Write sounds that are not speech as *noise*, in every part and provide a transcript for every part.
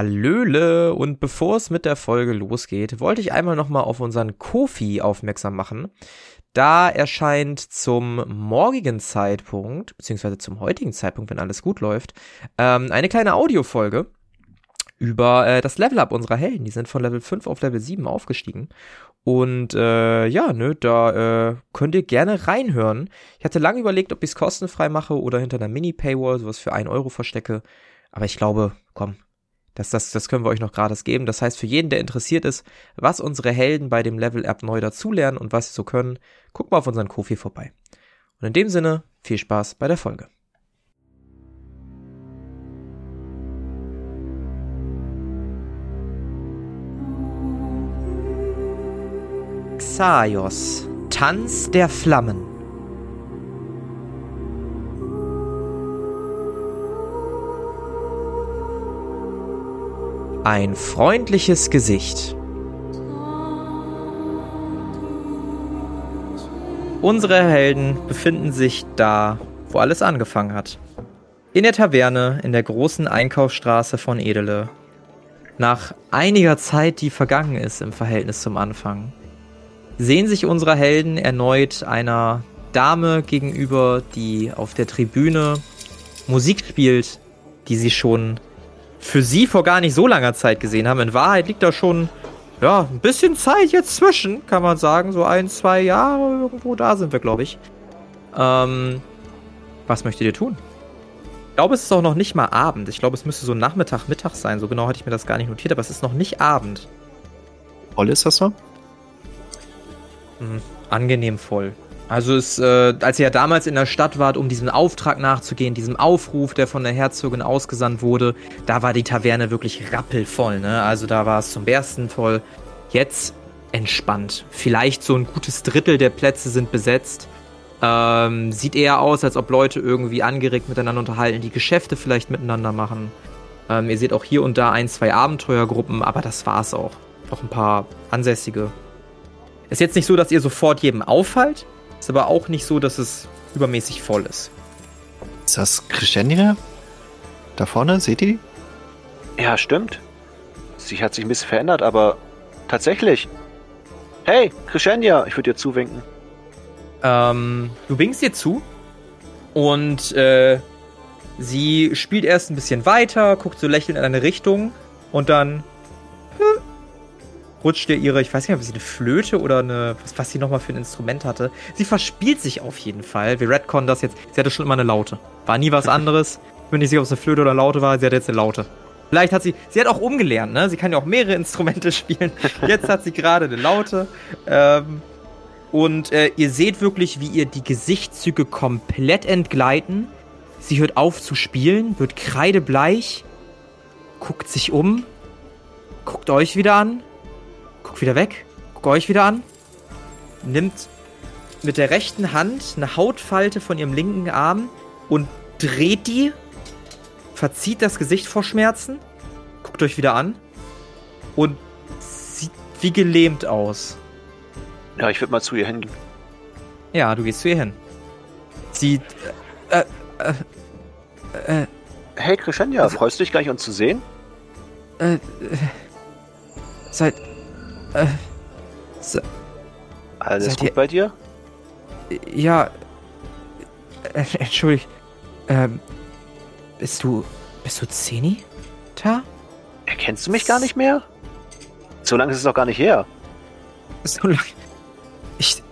Hallöle und bevor es mit der Folge losgeht, wollte ich einmal nochmal auf unseren Kofi aufmerksam machen. Da erscheint zum morgigen Zeitpunkt, beziehungsweise zum heutigen Zeitpunkt, wenn alles gut läuft, ähm, eine kleine Audiofolge über äh, das Level-Up unserer Helden. Die sind von Level 5 auf Level 7 aufgestiegen. Und äh, ja, ne, da äh, könnt ihr gerne reinhören. Ich hatte lange überlegt, ob ich es kostenfrei mache oder hinter einer Mini-Paywall sowas für 1 Euro verstecke. Aber ich glaube, komm, das, das, das können wir euch noch gratis geben. Das heißt, für jeden, der interessiert ist, was unsere Helden bei dem Level Up neu dazulernen und was sie so können, guckt mal auf unseren Kofi vorbei. Und in dem Sinne, viel Spaß bei der Folge. Xaios, Tanz der Flammen. Ein freundliches Gesicht. Unsere Helden befinden sich da, wo alles angefangen hat. In der Taverne in der großen Einkaufsstraße von Edele. Nach einiger Zeit, die vergangen ist im Verhältnis zum Anfang, sehen sich unsere Helden erneut einer Dame gegenüber, die auf der Tribüne Musik spielt, die sie schon für sie vor gar nicht so langer Zeit gesehen haben. In Wahrheit liegt da schon, ja, ein bisschen Zeit jetzt zwischen, kann man sagen. So ein, zwei Jahre irgendwo da sind wir, glaube ich. Ähm, was möchtet ihr tun? Ich glaube, es ist auch noch nicht mal Abend. Ich glaube, es müsste so Nachmittag, Mittag sein. So genau hatte ich mir das gar nicht notiert, aber es ist noch nicht Abend. Voll ist das so? Mhm, angenehm voll. Also es, äh, als ihr ja damals in der Stadt wart, um diesem Auftrag nachzugehen, diesem Aufruf, der von der Herzogin ausgesandt wurde, da war die Taverne wirklich rappelvoll, ne? Also da war es zum Bersten voll. Jetzt entspannt. Vielleicht so ein gutes Drittel der Plätze sind besetzt. Ähm, sieht eher aus, als ob Leute irgendwie angeregt miteinander unterhalten, die Geschäfte vielleicht miteinander machen. Ähm, ihr seht auch hier und da ein, zwei Abenteuergruppen, aber das war's auch. Noch ein paar Ansässige. Ist jetzt nicht so, dass ihr sofort jedem auffallt, ist aber auch nicht so, dass es übermäßig voll ist. Ist das Crescendia? Da vorne, seht ihr die? Ja, stimmt. Sie hat sich ein bisschen verändert, aber tatsächlich. Hey, Crescendia, ich würde dir zuwinken. Ähm, du winkst ihr zu und äh, sie spielt erst ein bisschen weiter, guckt so lächelnd in eine Richtung und dann rutscht ihr ihre, ich weiß nicht, ob sie eine Flöte oder eine, was, was sie nochmal für ein Instrument hatte. Sie verspielt sich auf jeden Fall. Wir retconnen das jetzt. Sie hatte schon immer eine Laute. War nie was *laughs* anderes. Ich bin nicht sicher, ob es eine Flöte oder eine Laute war. Sie hat jetzt eine Laute. Vielleicht hat sie, sie hat auch umgelernt, ne? Sie kann ja auch mehrere *laughs* Instrumente spielen. Jetzt hat sie gerade eine Laute. Ähm, und äh, ihr seht wirklich, wie ihr die Gesichtszüge komplett entgleiten. Sie hört auf zu spielen, wird kreidebleich, guckt sich um, guckt euch wieder an Guck wieder weg. Guck euch wieder an. Nimmt mit der rechten Hand eine Hautfalte von ihrem linken Arm und dreht die. Verzieht das Gesicht vor Schmerzen. Guckt euch wieder an. Und sieht wie gelähmt aus. Ja, ich würde mal zu ihr hingehen. Ja, du gehst zu ihr hin. Sie. Äh, äh, äh, hey, Crescendia, also, freust du dich gleich, uns zu sehen? Äh, äh seit äh, so, Alles gut ihr, bei dir? Ja. Äh, entschuldigt. Ähm. Bist du. Bist du Zeni? Ta? Erkennst du mich gar nicht mehr? So lange ist es doch gar nicht her. So lange. Ich.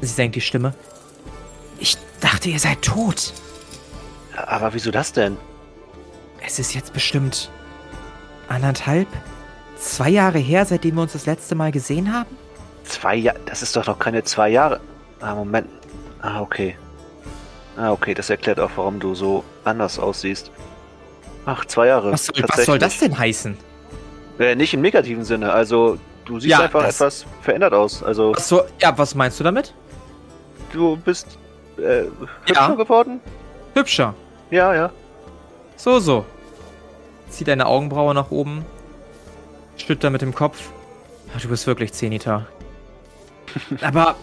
Sie senkt die Stimme. Ich dachte, ihr seid tot. Aber wieso das denn? Es ist jetzt bestimmt anderthalb, zwei Jahre her, seitdem wir uns das letzte Mal gesehen haben? Zwei Jahre? Das ist doch noch keine zwei Jahre. Ah, Moment. Ah, okay. Ah, okay, das erklärt auch, warum du so anders aussiehst. Ach, zwei Jahre. Was soll, was soll das denn heißen? Äh, nicht im negativen Sinne. Also, du siehst ja, einfach etwas verändert aus. Also. Ach so, ja, was meinst du damit? Du bist äh, hübscher ja. geworden? Hübscher. Ja, ja. So, so. Zieht deine Augenbraue nach oben, schüttelt er mit dem Kopf. Du bist wirklich Zenita. *laughs* Aber.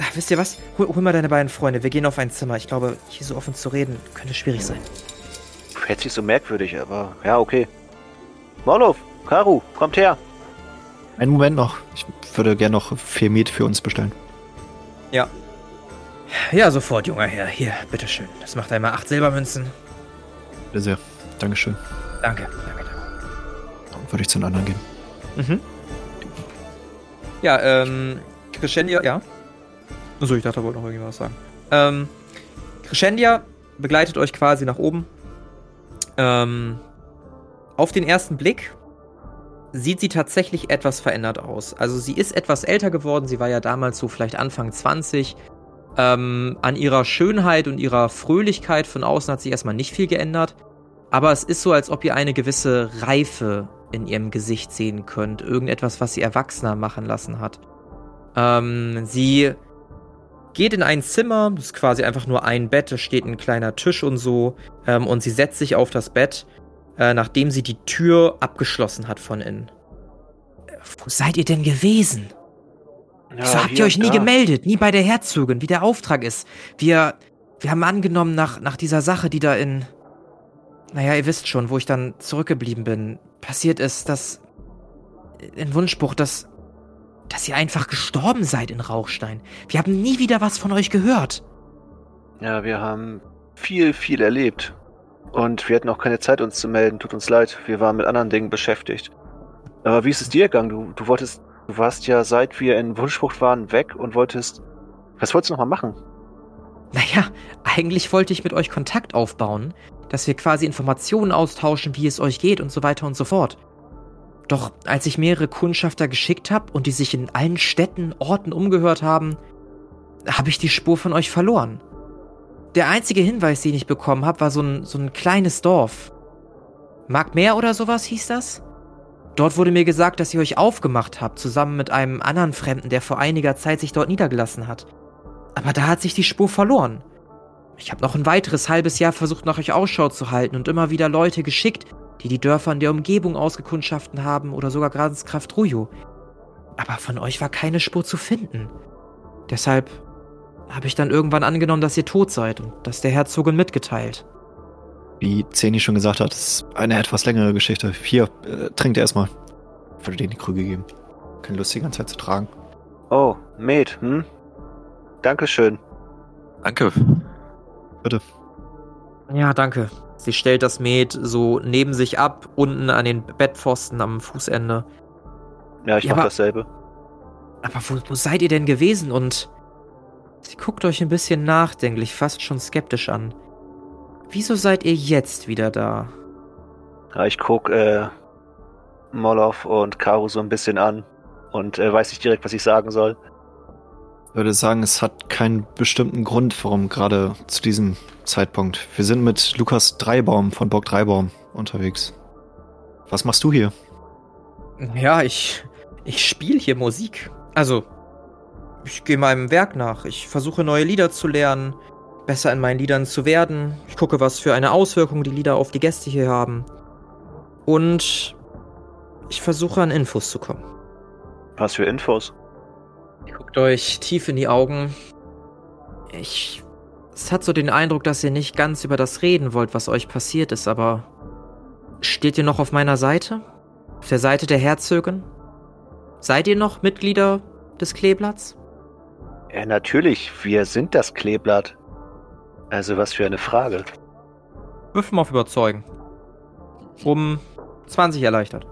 Ach, wisst ihr was? Hol, hol, mal deine beiden Freunde. Wir gehen auf ein Zimmer. Ich glaube, hier so offen zu reden, könnte schwierig sein. hält sich so merkwürdig, aber ja, okay. Morlov, Karu, kommt her. Einen Moment noch. Ich würde gerne noch vier Met für uns bestellen. Ja. Ja, sofort, junger Herr. Hier, bitteschön. Das macht einmal acht Silbermünzen. Bitte sehr. Dankeschön. Danke, würde ich zu den anderen gehen. Mhm. Ja, ähm, Crescendia, ja. Achso, ich dachte, er wollte noch irgendwas sagen. Ähm, Crescendia begleitet euch quasi nach oben. Ähm, auf den ersten Blick sieht sie tatsächlich etwas verändert aus. Also sie ist etwas älter geworden. Sie war ja damals so vielleicht Anfang 20. Ähm, an ihrer Schönheit und ihrer Fröhlichkeit von außen hat sich erstmal nicht viel geändert. Aber es ist so, als ob ihr eine gewisse Reife in ihrem Gesicht sehen könnt. Irgendetwas, was sie erwachsener machen lassen hat. Ähm, sie geht in ein Zimmer, das ist quasi einfach nur ein Bett, da steht ein kleiner Tisch und so. Ähm, und sie setzt sich auf das Bett, äh, nachdem sie die Tür abgeschlossen hat von innen. Wo seid ihr denn gewesen? Ja, Wieso habt ihr euch nie da. gemeldet? Nie bei der Herzogin, wie der Auftrag ist. Wir, wir haben angenommen, nach, nach dieser Sache, die da in. Naja, ihr wisst schon, wo ich dann zurückgeblieben bin, passiert ist, dass. In Wunschbuch, dass. dass ihr einfach gestorben seid in Rauchstein. Wir haben nie wieder was von euch gehört. Ja, wir haben viel, viel erlebt. Und wir hatten auch keine Zeit, uns zu melden. Tut uns leid. Wir waren mit anderen Dingen beschäftigt. Aber wie ist es dir gegangen? Du, du wolltest, du warst ja seit wir in Wunschbucht waren weg und wolltest. Was wolltest du nochmal machen? Naja, eigentlich wollte ich mit euch Kontakt aufbauen, dass wir quasi Informationen austauschen, wie es euch geht und so weiter und so fort. Doch als ich mehrere Kundschafter geschickt habe und die sich in allen Städten, Orten umgehört haben, habe ich die Spur von euch verloren. Der einzige Hinweis, den ich bekommen habe, war so ein, so ein kleines Dorf. Markmeer oder sowas hieß das? Dort wurde mir gesagt, dass ihr euch aufgemacht habt, zusammen mit einem anderen Fremden, der vor einiger Zeit sich dort niedergelassen hat. Aber da hat sich die Spur verloren. Ich habe noch ein weiteres halbes Jahr versucht, nach euch Ausschau zu halten und immer wieder Leute geschickt, die die Dörfer in der Umgebung ausgekundschaften haben oder sogar Grasenskraft Rujo. Aber von euch war keine Spur zu finden. Deshalb habe ich dann irgendwann angenommen, dass ihr tot seid und das der Herzogin mitgeteilt. Wie Zeni schon gesagt hat, ist eine etwas längere Geschichte. Hier, äh, trinkt erstmal. Ich würde dir die Krüge geben. Keine Lust, die ganze Zeit zu tragen. Oh, Med, hm? Dankeschön. Danke. Bitte. Ja, danke. Sie stellt das Met so neben sich ab, unten an den Bettpfosten am Fußende. Ja, ich Ja, mach aber- dasselbe. Aber wo, wo seid ihr denn gewesen? Und sie guckt euch ein bisschen nachdenklich, fast schon skeptisch an. Wieso seid ihr jetzt wieder da? Ja, ich guck äh, Molov und Karu so ein bisschen an und äh, weiß nicht direkt, was ich sagen soll. Ich würde sagen, es hat keinen bestimmten Grund, warum gerade zu diesem Zeitpunkt. Wir sind mit Lukas Dreibaum von Bock Dreibaum unterwegs. Was machst du hier? Ja, ich. Ich spiele hier Musik. Also, ich gehe meinem Werk nach. Ich versuche neue Lieder zu lernen, besser in meinen Liedern zu werden. Ich gucke, was für eine Auswirkung die Lieder auf die Gäste hier haben. Und ich versuche an Infos zu kommen. Was für Infos? Guckt euch tief in die Augen. Ich. Es hat so den Eindruck, dass ihr nicht ganz über das reden wollt, was euch passiert ist, aber. Steht ihr noch auf meiner Seite? Auf der Seite der Herzögin? Seid ihr noch Mitglieder des Kleeblatts? Ja, natürlich, wir sind das Kleeblatt. Also, was für eine Frage. Würfel mal auf Überzeugen. Um 20 erleichtert.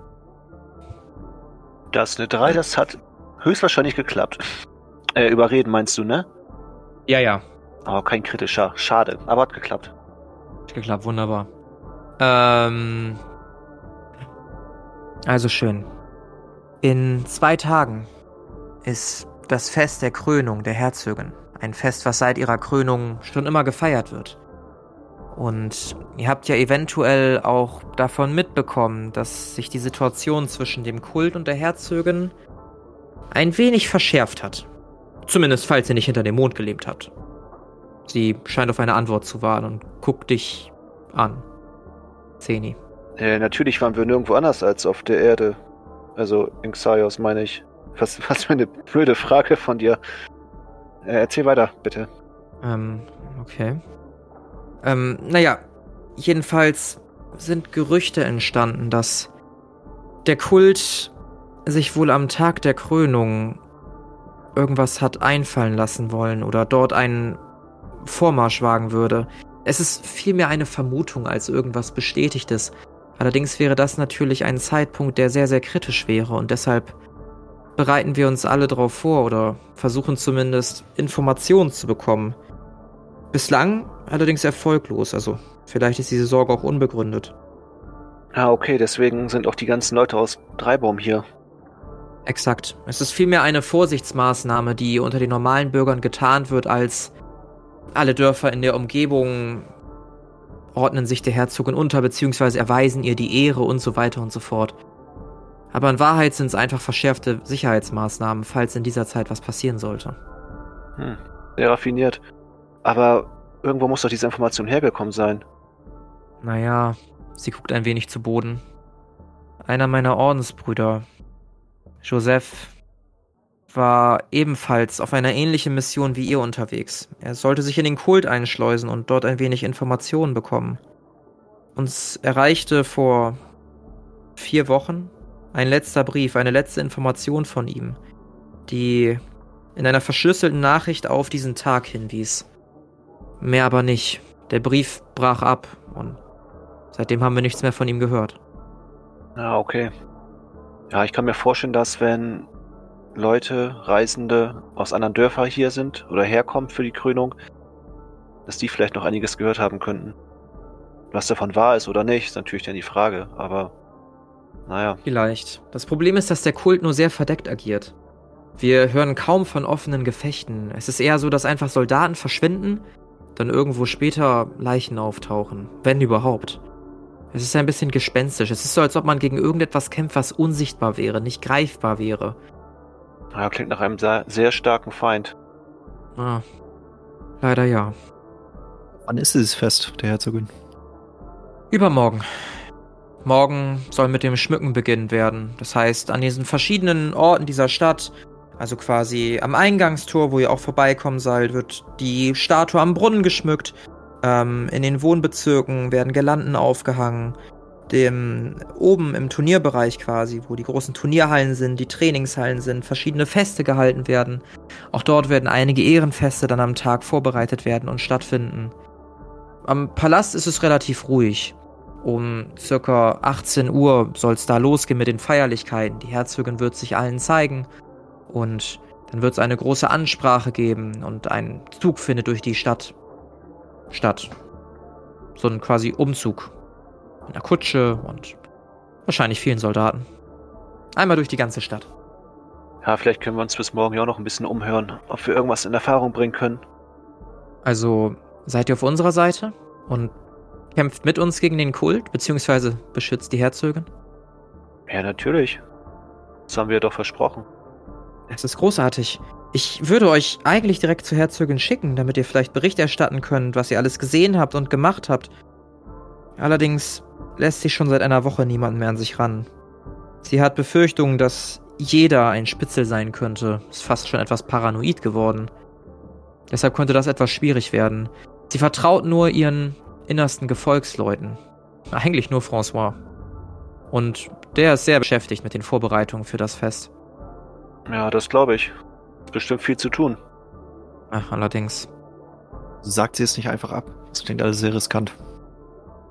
Das eine 3, das hat höchstwahrscheinlich geklappt. Äh, überreden meinst du, ne? Ja, ja. Oh, kein kritischer. Schade, aber hat geklappt. Hat geklappt, wunderbar. Ähm. Also schön. In zwei Tagen ist das Fest der Krönung der Herzogin. Ein Fest, was seit ihrer Krönung schon immer gefeiert wird. Und ihr habt ja eventuell auch davon mitbekommen, dass sich die Situation zwischen dem Kult und der Herzogin ein wenig verschärft hat. Zumindest falls ihr nicht hinter dem Mond gelebt habt. Sie scheint auf eine Antwort zu warten und guckt dich an. Zeni. Äh, natürlich waren wir nirgendwo anders als auf der Erde. Also in Xaios meine ich. Was, *laughs* was für eine blöde Frage von dir. Äh, erzähl weiter, bitte. Ähm, okay. Ähm, naja, jedenfalls sind Gerüchte entstanden, dass der Kult sich wohl am Tag der Krönung irgendwas hat einfallen lassen wollen oder dort einen Vormarsch wagen würde. Es ist vielmehr eine Vermutung als irgendwas Bestätigtes. Allerdings wäre das natürlich ein Zeitpunkt, der sehr, sehr kritisch wäre und deshalb bereiten wir uns alle darauf vor oder versuchen zumindest Informationen zu bekommen. Bislang allerdings erfolglos, also vielleicht ist diese Sorge auch unbegründet. Ah, okay, deswegen sind auch die ganzen Leute aus Dreibaum hier. Exakt. Es ist vielmehr eine Vorsichtsmaßnahme, die unter den normalen Bürgern getarnt wird, als alle Dörfer in der Umgebung ordnen sich der Herzogin unter, beziehungsweise erweisen ihr die Ehre und so weiter und so fort. Aber in Wahrheit sind es einfach verschärfte Sicherheitsmaßnahmen, falls in dieser Zeit was passieren sollte. Hm, sehr raffiniert. Aber irgendwo muss doch diese Information hergekommen sein. Naja, sie guckt ein wenig zu Boden. Einer meiner Ordensbrüder, Joseph, war ebenfalls auf einer ähnlichen Mission wie ihr unterwegs. Er sollte sich in den Kult einschleusen und dort ein wenig Informationen bekommen. Uns erreichte vor vier Wochen ein letzter Brief, eine letzte Information von ihm, die in einer verschlüsselten Nachricht auf diesen Tag hinwies. Mehr aber nicht. Der Brief brach ab und seitdem haben wir nichts mehr von ihm gehört. Ja, okay. Ja, ich kann mir vorstellen, dass wenn Leute, Reisende aus anderen Dörfern hier sind oder herkommen für die Krönung, dass die vielleicht noch einiges gehört haben könnten. Was davon wahr ist oder nicht, ist natürlich dann die Frage, aber naja. Vielleicht. Das Problem ist, dass der Kult nur sehr verdeckt agiert. Wir hören kaum von offenen Gefechten. Es ist eher so, dass einfach Soldaten verschwinden, dann irgendwo später Leichen auftauchen, wenn überhaupt. Es ist ein bisschen gespenstisch. Es ist so, als ob man gegen irgendetwas kämpft, was unsichtbar wäre, nicht greifbar wäre. Ja, klingt nach einem sehr, sehr starken Feind. Ah, leider ja. Wann ist dieses Fest der Herzogin? Übermorgen. Morgen soll mit dem Schmücken beginnen werden. Das heißt, an diesen verschiedenen Orten dieser Stadt, also quasi am Eingangstor, wo ihr auch vorbeikommen seid, wird die Statue am Brunnen geschmückt. Ähm, in den Wohnbezirken werden Girlanden aufgehangen. Dem, oben im Turnierbereich quasi, wo die großen Turnierhallen sind, die Trainingshallen sind, verschiedene Feste gehalten werden. Auch dort werden einige Ehrenfeste dann am Tag vorbereitet werden und stattfinden. Am Palast ist es relativ ruhig. Um circa 18 Uhr soll es da losgehen mit den Feierlichkeiten. Die Herzogin wird sich allen zeigen und dann wird es eine große Ansprache geben und ein Zug findet durch die Stadt statt. So ein quasi Umzug. In einer Kutsche und wahrscheinlich vielen Soldaten. Einmal durch die ganze Stadt. Ja, vielleicht können wir uns bis morgen ja auch noch ein bisschen umhören, ob wir irgendwas in Erfahrung bringen können. Also, seid ihr auf unserer Seite? Und Kämpft mit uns gegen den Kult, beziehungsweise beschützt die Herzogin? Ja, natürlich. Das haben wir doch versprochen. Das ist großartig. Ich würde euch eigentlich direkt zur Herzogin schicken, damit ihr vielleicht Bericht erstatten könnt, was ihr alles gesehen habt und gemacht habt. Allerdings lässt sich schon seit einer Woche niemand mehr an sich ran. Sie hat Befürchtungen, dass jeder ein Spitzel sein könnte. Ist fast schon etwas paranoid geworden. Deshalb könnte das etwas schwierig werden. Sie vertraut nur ihren innersten Gefolgsleuten. Eigentlich nur François. Und der ist sehr beschäftigt mit den Vorbereitungen für das Fest. Ja, das glaube ich. Ist bestimmt viel zu tun. Ach, allerdings. Sagt sie es nicht einfach ab. Das klingt alles sehr riskant.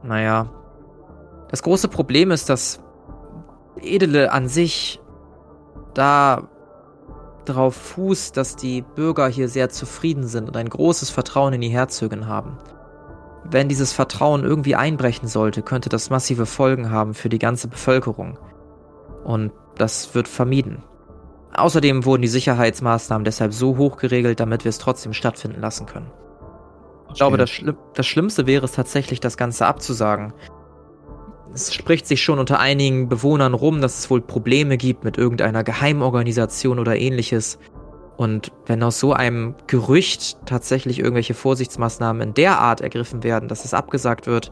Naja. Das große Problem ist, dass Edele an sich da darauf fußt, dass die Bürger hier sehr zufrieden sind und ein großes Vertrauen in die Herzogin haben. Wenn dieses Vertrauen irgendwie einbrechen sollte, könnte das massive Folgen haben für die ganze Bevölkerung. Und das wird vermieden. Außerdem wurden die Sicherheitsmaßnahmen deshalb so hoch geregelt, damit wir es trotzdem stattfinden lassen können. Ich glaube, das, Schli das Schlimmste wäre es tatsächlich, das Ganze abzusagen. Es spricht sich schon unter einigen Bewohnern rum, dass es wohl Probleme gibt mit irgendeiner Geheimorganisation oder ähnliches. Und wenn aus so einem Gerücht tatsächlich irgendwelche Vorsichtsmaßnahmen in der Art ergriffen werden, dass es abgesagt wird,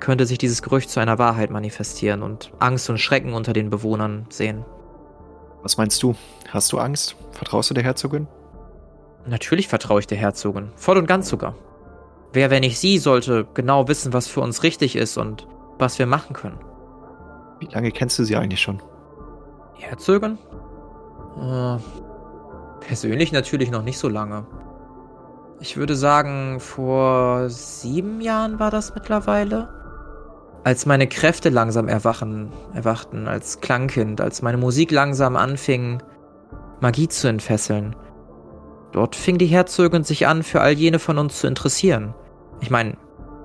könnte sich dieses Gerücht zu einer Wahrheit manifestieren und Angst und Schrecken unter den Bewohnern sehen. Was meinst du? Hast du Angst? Vertraust du der Herzogin? Natürlich vertraue ich der Herzogin, voll und ganz sogar. Wer, wenn nicht sie, sollte genau wissen, was für uns richtig ist und was wir machen können. Wie lange kennst du sie eigentlich schon? Herzögin? Äh, persönlich natürlich noch nicht so lange. Ich würde sagen, vor sieben Jahren war das mittlerweile. Als meine Kräfte langsam erwachen, erwachten als Klangkind, als meine Musik langsam anfing, Magie zu entfesseln. Dort fing die Herzogin sich an, für all jene von uns zu interessieren. Ich meine,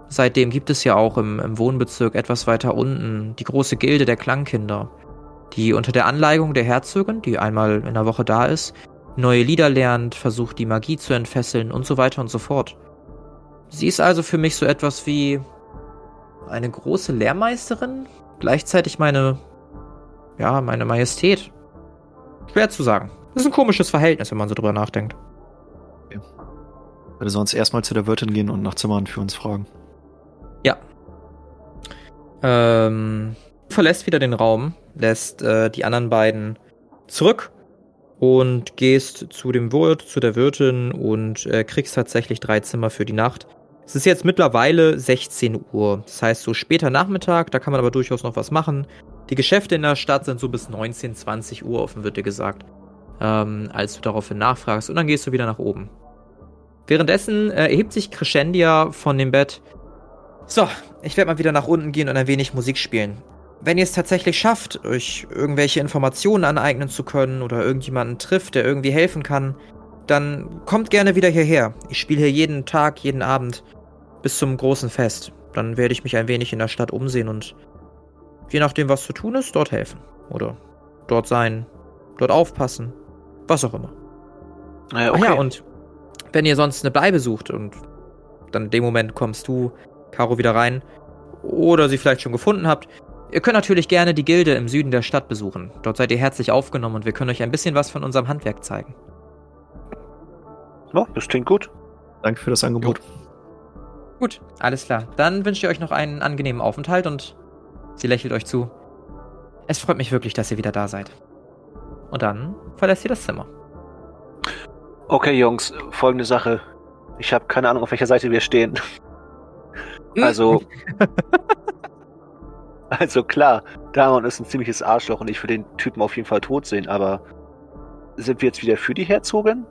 seitdem gibt es ja auch im, im Wohnbezirk etwas weiter unten die große Gilde der Klangkinder, die unter der Anleigung der Herzogin, die einmal in der Woche da ist, neue Lieder lernt, versucht die Magie zu entfesseln und so weiter und so fort. Sie ist also für mich so etwas wie eine große Lehrmeisterin, gleichzeitig meine, ja, meine Majestät. Schwer zu sagen. Das ist ein komisches Verhältnis, wenn man so drüber nachdenkt. Okay. Würde sonst erstmal zu der Wirtin gehen und nach Zimmern für uns fragen. Ja. Ähm, verlässt wieder den Raum, lässt äh, die anderen beiden zurück und gehst zu dem Wirt, zu der Wirtin und äh, kriegst tatsächlich drei Zimmer für die Nacht. Es ist jetzt mittlerweile 16 Uhr. Das heißt, so später Nachmittag, da kann man aber durchaus noch was machen. Die Geschäfte in der Stadt sind so bis 19, 20 Uhr offen, wird dir gesagt. Ähm, als du daraufhin nachfragst. Und dann gehst du wieder nach oben. Währenddessen äh, erhebt sich Crescendia von dem Bett. So, ich werde mal wieder nach unten gehen und ein wenig Musik spielen. Wenn ihr es tatsächlich schafft, euch irgendwelche Informationen aneignen zu können oder irgendjemanden trifft, der irgendwie helfen kann, dann kommt gerne wieder hierher. Ich spiele hier jeden Tag, jeden Abend bis zum großen Fest. Dann werde ich mich ein wenig in der Stadt umsehen und je nachdem, was zu tun ist, dort helfen. Oder dort sein, dort aufpassen, was auch immer. Ja, okay. Ach ja, und wenn ihr sonst eine Bleibe sucht und dann in dem Moment kommst du, Caro, wieder rein oder sie vielleicht schon gefunden habt, ihr könnt natürlich gerne die Gilde im Süden der Stadt besuchen. Dort seid ihr herzlich aufgenommen und wir können euch ein bisschen was von unserem Handwerk zeigen. Ja, das klingt gut. Danke für das Angebot. Gut, alles klar. Dann wünsche ich euch noch einen angenehmen Aufenthalt und sie lächelt euch zu. Es freut mich wirklich, dass ihr wieder da seid. Und dann verlässt ihr das Zimmer. Okay, Jungs, folgende Sache. Ich habe keine Ahnung, auf welcher Seite wir stehen. Also. *laughs* also klar, Damon ist ein ziemliches Arschloch und ich will den Typen auf jeden Fall tot sehen, aber sind wir jetzt wieder für die Herzogin?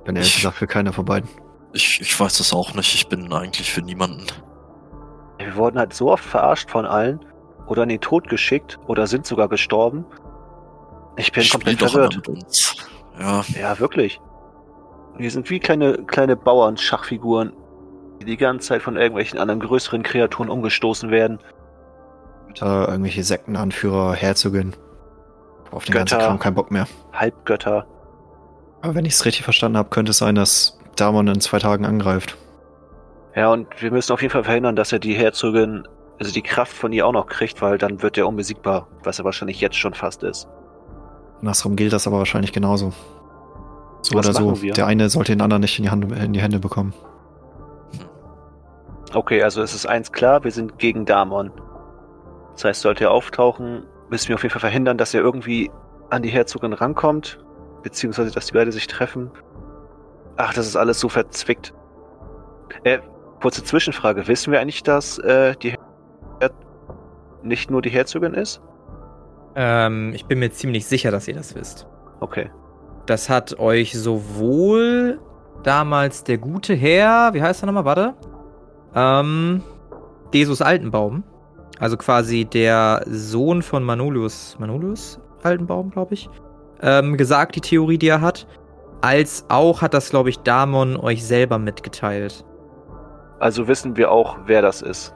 Ich bin ehrlich Ich- gesagt für keiner von beiden. Ich, ich weiß das auch nicht. Ich bin eigentlich für niemanden. Wir wurden halt so oft verarscht von allen oder in den Tod geschickt oder sind sogar gestorben. Ich bin Ich spiel komplett verwirrt. mit uns. Ja, Ja, wirklich. Wir sind wie kleine, kleine Bauern-Schachfiguren, die die ganze Zeit von irgendwelchen anderen größeren Kreaturen umgestoßen werden. Da irgendwelche Sektenanführer, Herzogin. Auf den ganzen Götter. Kram keinen Bock mehr. Halbgötter. Aber wenn ich es richtig verstanden habe, könnte es sein, dass Damon in zwei Tagen angreift. Ja, und wir müssen auf jeden Fall verhindern, dass er die Herzogin, also die Kraft von ihr auch noch kriegt, weil dann wird er unbesiegbar, was er wahrscheinlich jetzt schon fast ist. Andersrum gilt das aber wahrscheinlich genauso. So Was oder so. wir? Der eine sollte den anderen nicht in die, Hand, in die Hände bekommen. Okay, also es ist eins klar, wir sind gegen Damon. Das heißt, sollte er auftauchen, müssen wir auf jeden Fall verhindern, dass er irgendwie an die Herzogin rankommt, beziehungsweise dass die beiden sich treffen. Ach, das ist alles so verzwickt. Äh, kurze Zwischenfrage. Wissen wir eigentlich, dass äh, die Her nicht nur die Herzogin ist? Ähm, ich bin mir ziemlich sicher, dass ihr das wisst. Okay. Das hat euch sowohl damals der gute Herr, wie heißt er nochmal, warte? Ähm, Desus Altenbaum. Also quasi der Sohn von Manolius, Manolius Altenbaum, glaube ich, ähm, gesagt, die Theorie, die er hat. Als auch hat das, glaube ich, Damon euch selber mitgeteilt. Also wissen wir auch, wer das ist.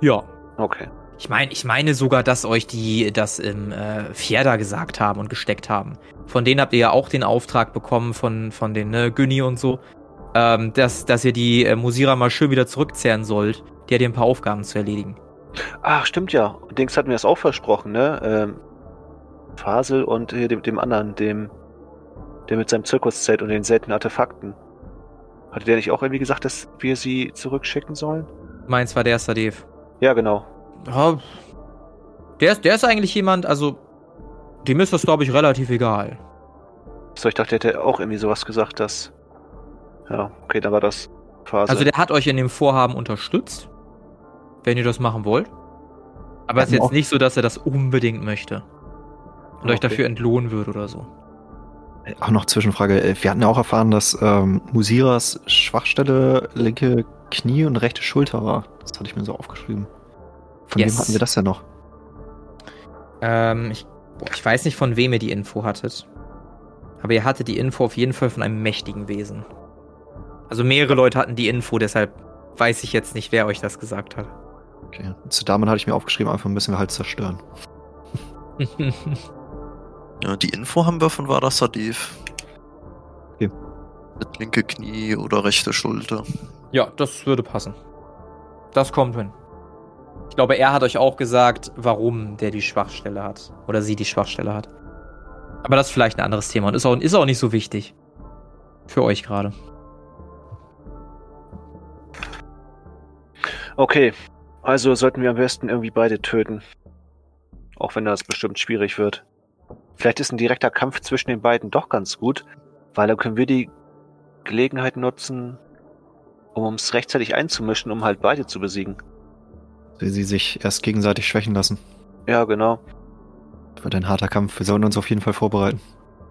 Ja. Okay. Ich meine, ich meine sogar, dass euch die das im äh, Fjerda gesagt haben und gesteckt haben. Von denen habt ihr ja auch den Auftrag bekommen von, von den ne, Günni und so, ähm, dass, dass ihr die äh, Musira mal schön wieder zurückzehren sollt. Die hat ihr ein paar Aufgaben zu erledigen. Ach, stimmt ja. Dings hatten wir das auch versprochen, ne? Ähm, Fasel und hier dem, dem anderen, dem, der mit seinem Zirkuszelt und den seltenen Artefakten. Hatte der nicht auch irgendwie gesagt, dass wir sie zurückschicken sollen? Meins war der Sadev. Ja, genau. Ja, der ist, der ist eigentlich jemand, also dem ist das, glaube ich, relativ egal. So, ich dachte, der hätte auch irgendwie sowas gesagt, dass. Ja, okay, dann war das Fasel. Also der hat euch in dem Vorhaben unterstützt. wenn ihr das machen wollt. Aber es ist jetzt nicht so, dass er das unbedingt möchte. Und euch Okay. dafür entlohnen wird oder so. Äh, Auch noch Zwischenfrage. äh, Wir hatten ja auch erfahren, dass ähm, Musiras Schwachstelle linke Knie und rechte Schulter war. Das hatte ich mir so aufgeschrieben. Von Yes. wem hatten wir das denn noch? Ähm, ich, boah, ich weiß nicht, von wem ihr die Info hattet. Aber ihr hattet die Info auf jeden Fall von einem mächtigen Wesen. Also mehrere Leute hatten die Info, deshalb weiß ich jetzt nicht, wer euch das gesagt hat. Okay. Zu Damen hatte ich mir aufgeschrieben, einfach müssen wir halt zerstören. *laughs* Ja, die Info haben wir von Vada Sadiv. Okay. Mit linke Knie oder rechte Schulter. ja, das würde passen. Das kommt hin. Ich glaube, er hat euch auch gesagt, warum der die Schwachstelle hat. Oder sie die Schwachstelle hat. Aber das ist vielleicht ein anderes Thema und ist auch, ist auch nicht so wichtig. Für euch gerade. Okay, also sollten wir am besten irgendwie beide töten. Auch wenn das bestimmt schwierig wird. Vielleicht ist ein direkter Kampf zwischen den beiden doch ganz gut, weil dann können wir die Gelegenheit nutzen, um uns rechtzeitig einzumischen, um halt beide zu besiegen. Wie sie sich erst gegenseitig schwächen lassen. Ja, genau. Das wird ein harter Kampf. Wir sollten uns auf jeden Fall vorbereiten.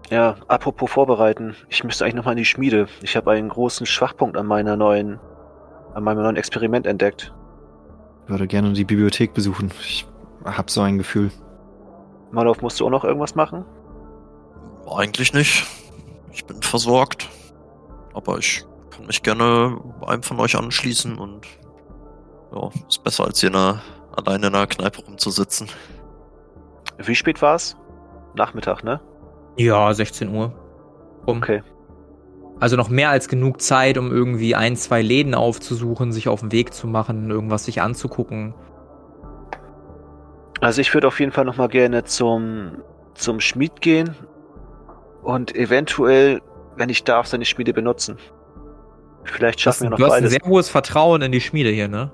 Ja, apropos vorbereiten. Ich müsste eigentlich nochmal in die Schmiede. Ich habe einen großen Schwachpunkt an meiner neuen, an meinem neuen Experiment entdeckt. Ich würde gerne die Bibliothek besuchen. Ich habe so ein Gefühl. Malov, musst du auch noch irgendwas machen? Eigentlich nicht. Ich bin versorgt. Aber ich kann mich gerne einem von euch anschließen und ja, ist besser als hier in einer, alleine in einer Kneipe rumzusitzen. Wie spät war's? Nachmittag, ne? Ja, 16 Uhr. Um. Okay. Also noch mehr als genug Zeit, um irgendwie ein, zwei Läden aufzusuchen, sich auf den Weg zu machen, irgendwas sich anzugucken. Also ich würde auf jeden Fall nochmal gerne zum, zum Schmied gehen und eventuell, wenn ich darf, seine Schmiede benutzen. Vielleicht Das, schaffen wir noch du hast ein beides. sehr hohes Vertrauen in die Schmiede hier, ne?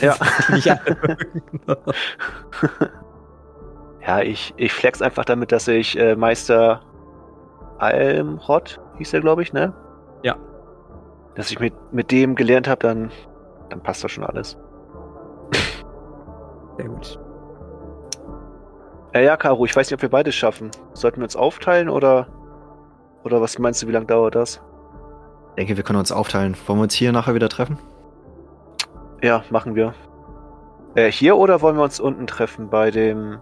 Ja. *laughs* Alle. *laughs* ja, ich, ich flex einfach damit, dass ich äh, Meister Almrod, hieß er, glaube ich, ne? Ja. Dass ich mit, mit dem gelernt habe, dann, dann passt das schon alles. Sehr gut. Ja, ja, Caro, ich weiß nicht, ob wir beides schaffen. Sollten wir uns aufteilen oder, oder was meinst du, wie lange dauert das? Ich denke, wir können uns aufteilen. Wollen wir uns hier nachher wieder treffen? Ja, machen wir. Äh, hier oder wollen wir uns unten treffen bei dem,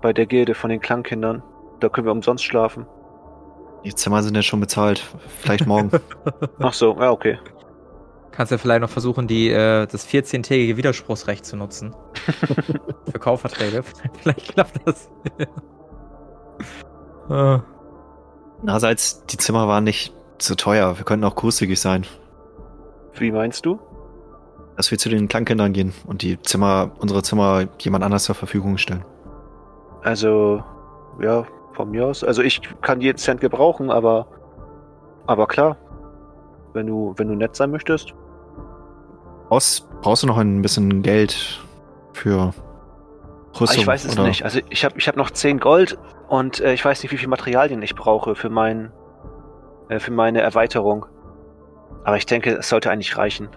bei der Gilde von den Klangkindern? Da können wir umsonst schlafen. Die Zimmer sind ja schon bezahlt. Vielleicht morgen. *laughs* Ach so, ja, okay. Kannst ja vielleicht noch versuchen, die, äh, das 14-tägige Widerspruchsrecht zu nutzen. *laughs* Für Kaufverträge. *laughs* vielleicht klappt das. *laughs* Ah. Andererseits, die Zimmer waren nicht so teuer. Wir könnten auch großzügig sein. Wie meinst du? Dass wir zu den Klangkindern gehen und die Zimmer, unsere Zimmer jemand anders zur Verfügung stellen. Also, ja, von mir aus. Also ich kann jeden Cent gebrauchen, aber, aber klar. Wenn du, wenn du nett sein möchtest. Brauchst, brauchst du noch ein bisschen Geld für Rüstung? ich weiß es oder? nicht. Also ich habe ich hab noch 10 Gold und äh, ich weiß nicht, wie viel Materialien ich brauche für mein, äh, für meine Erweiterung. Aber ich denke, es sollte eigentlich reichen.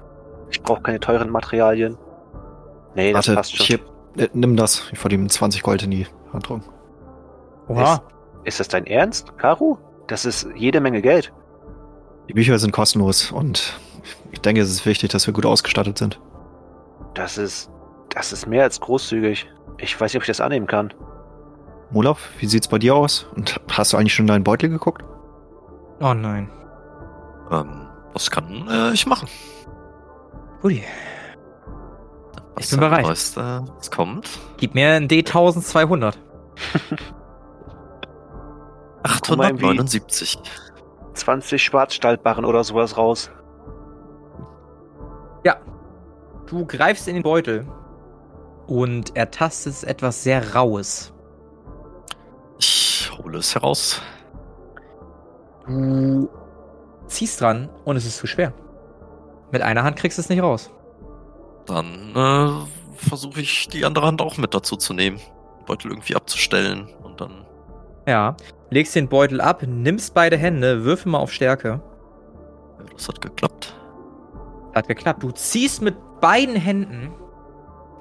Ich brauche keine teuren Materialien. Nee, das Warte, passt schon. hier, äh, nimm das. Ich ihm 20 Gold in die Hand drücken. Oha. Ist das dein Ernst, Karu? Das ist jede Menge Geld. Die Bücher sind kostenlos und ich denke, es ist wichtig, dass wir gut ausgestattet sind. Das ist, das ist mehr als großzügig. Ich weiß nicht, ob ich das annehmen kann. Olaf, wie sieht's bei dir aus? Und hast du eigentlich schon in deinen Beutel geguckt? Oh nein. Ähm, was kann äh, ich machen? Ui. Was bin bereit. Weißt, äh, was kommt? Gib mir ein D1200. *laughs* Guck mal, irgendwie- 879. 20 Schwarzstahlbarren oder sowas raus. Du greifst in den Beutel und ertastest etwas sehr Raues. Ich hole es heraus. Du ziehst dran und es ist zu schwer. Mit einer Hand kriegst du es nicht raus. Dann äh, versuche ich die andere Hand auch mit dazu zu nehmen. Den Beutel irgendwie abzustellen und dann. Ja. Legst den Beutel ab, nimmst beide Hände, würfel mal auf Stärke. Ja, das hat geklappt. Hat geklappt. Du ziehst mit beiden Händen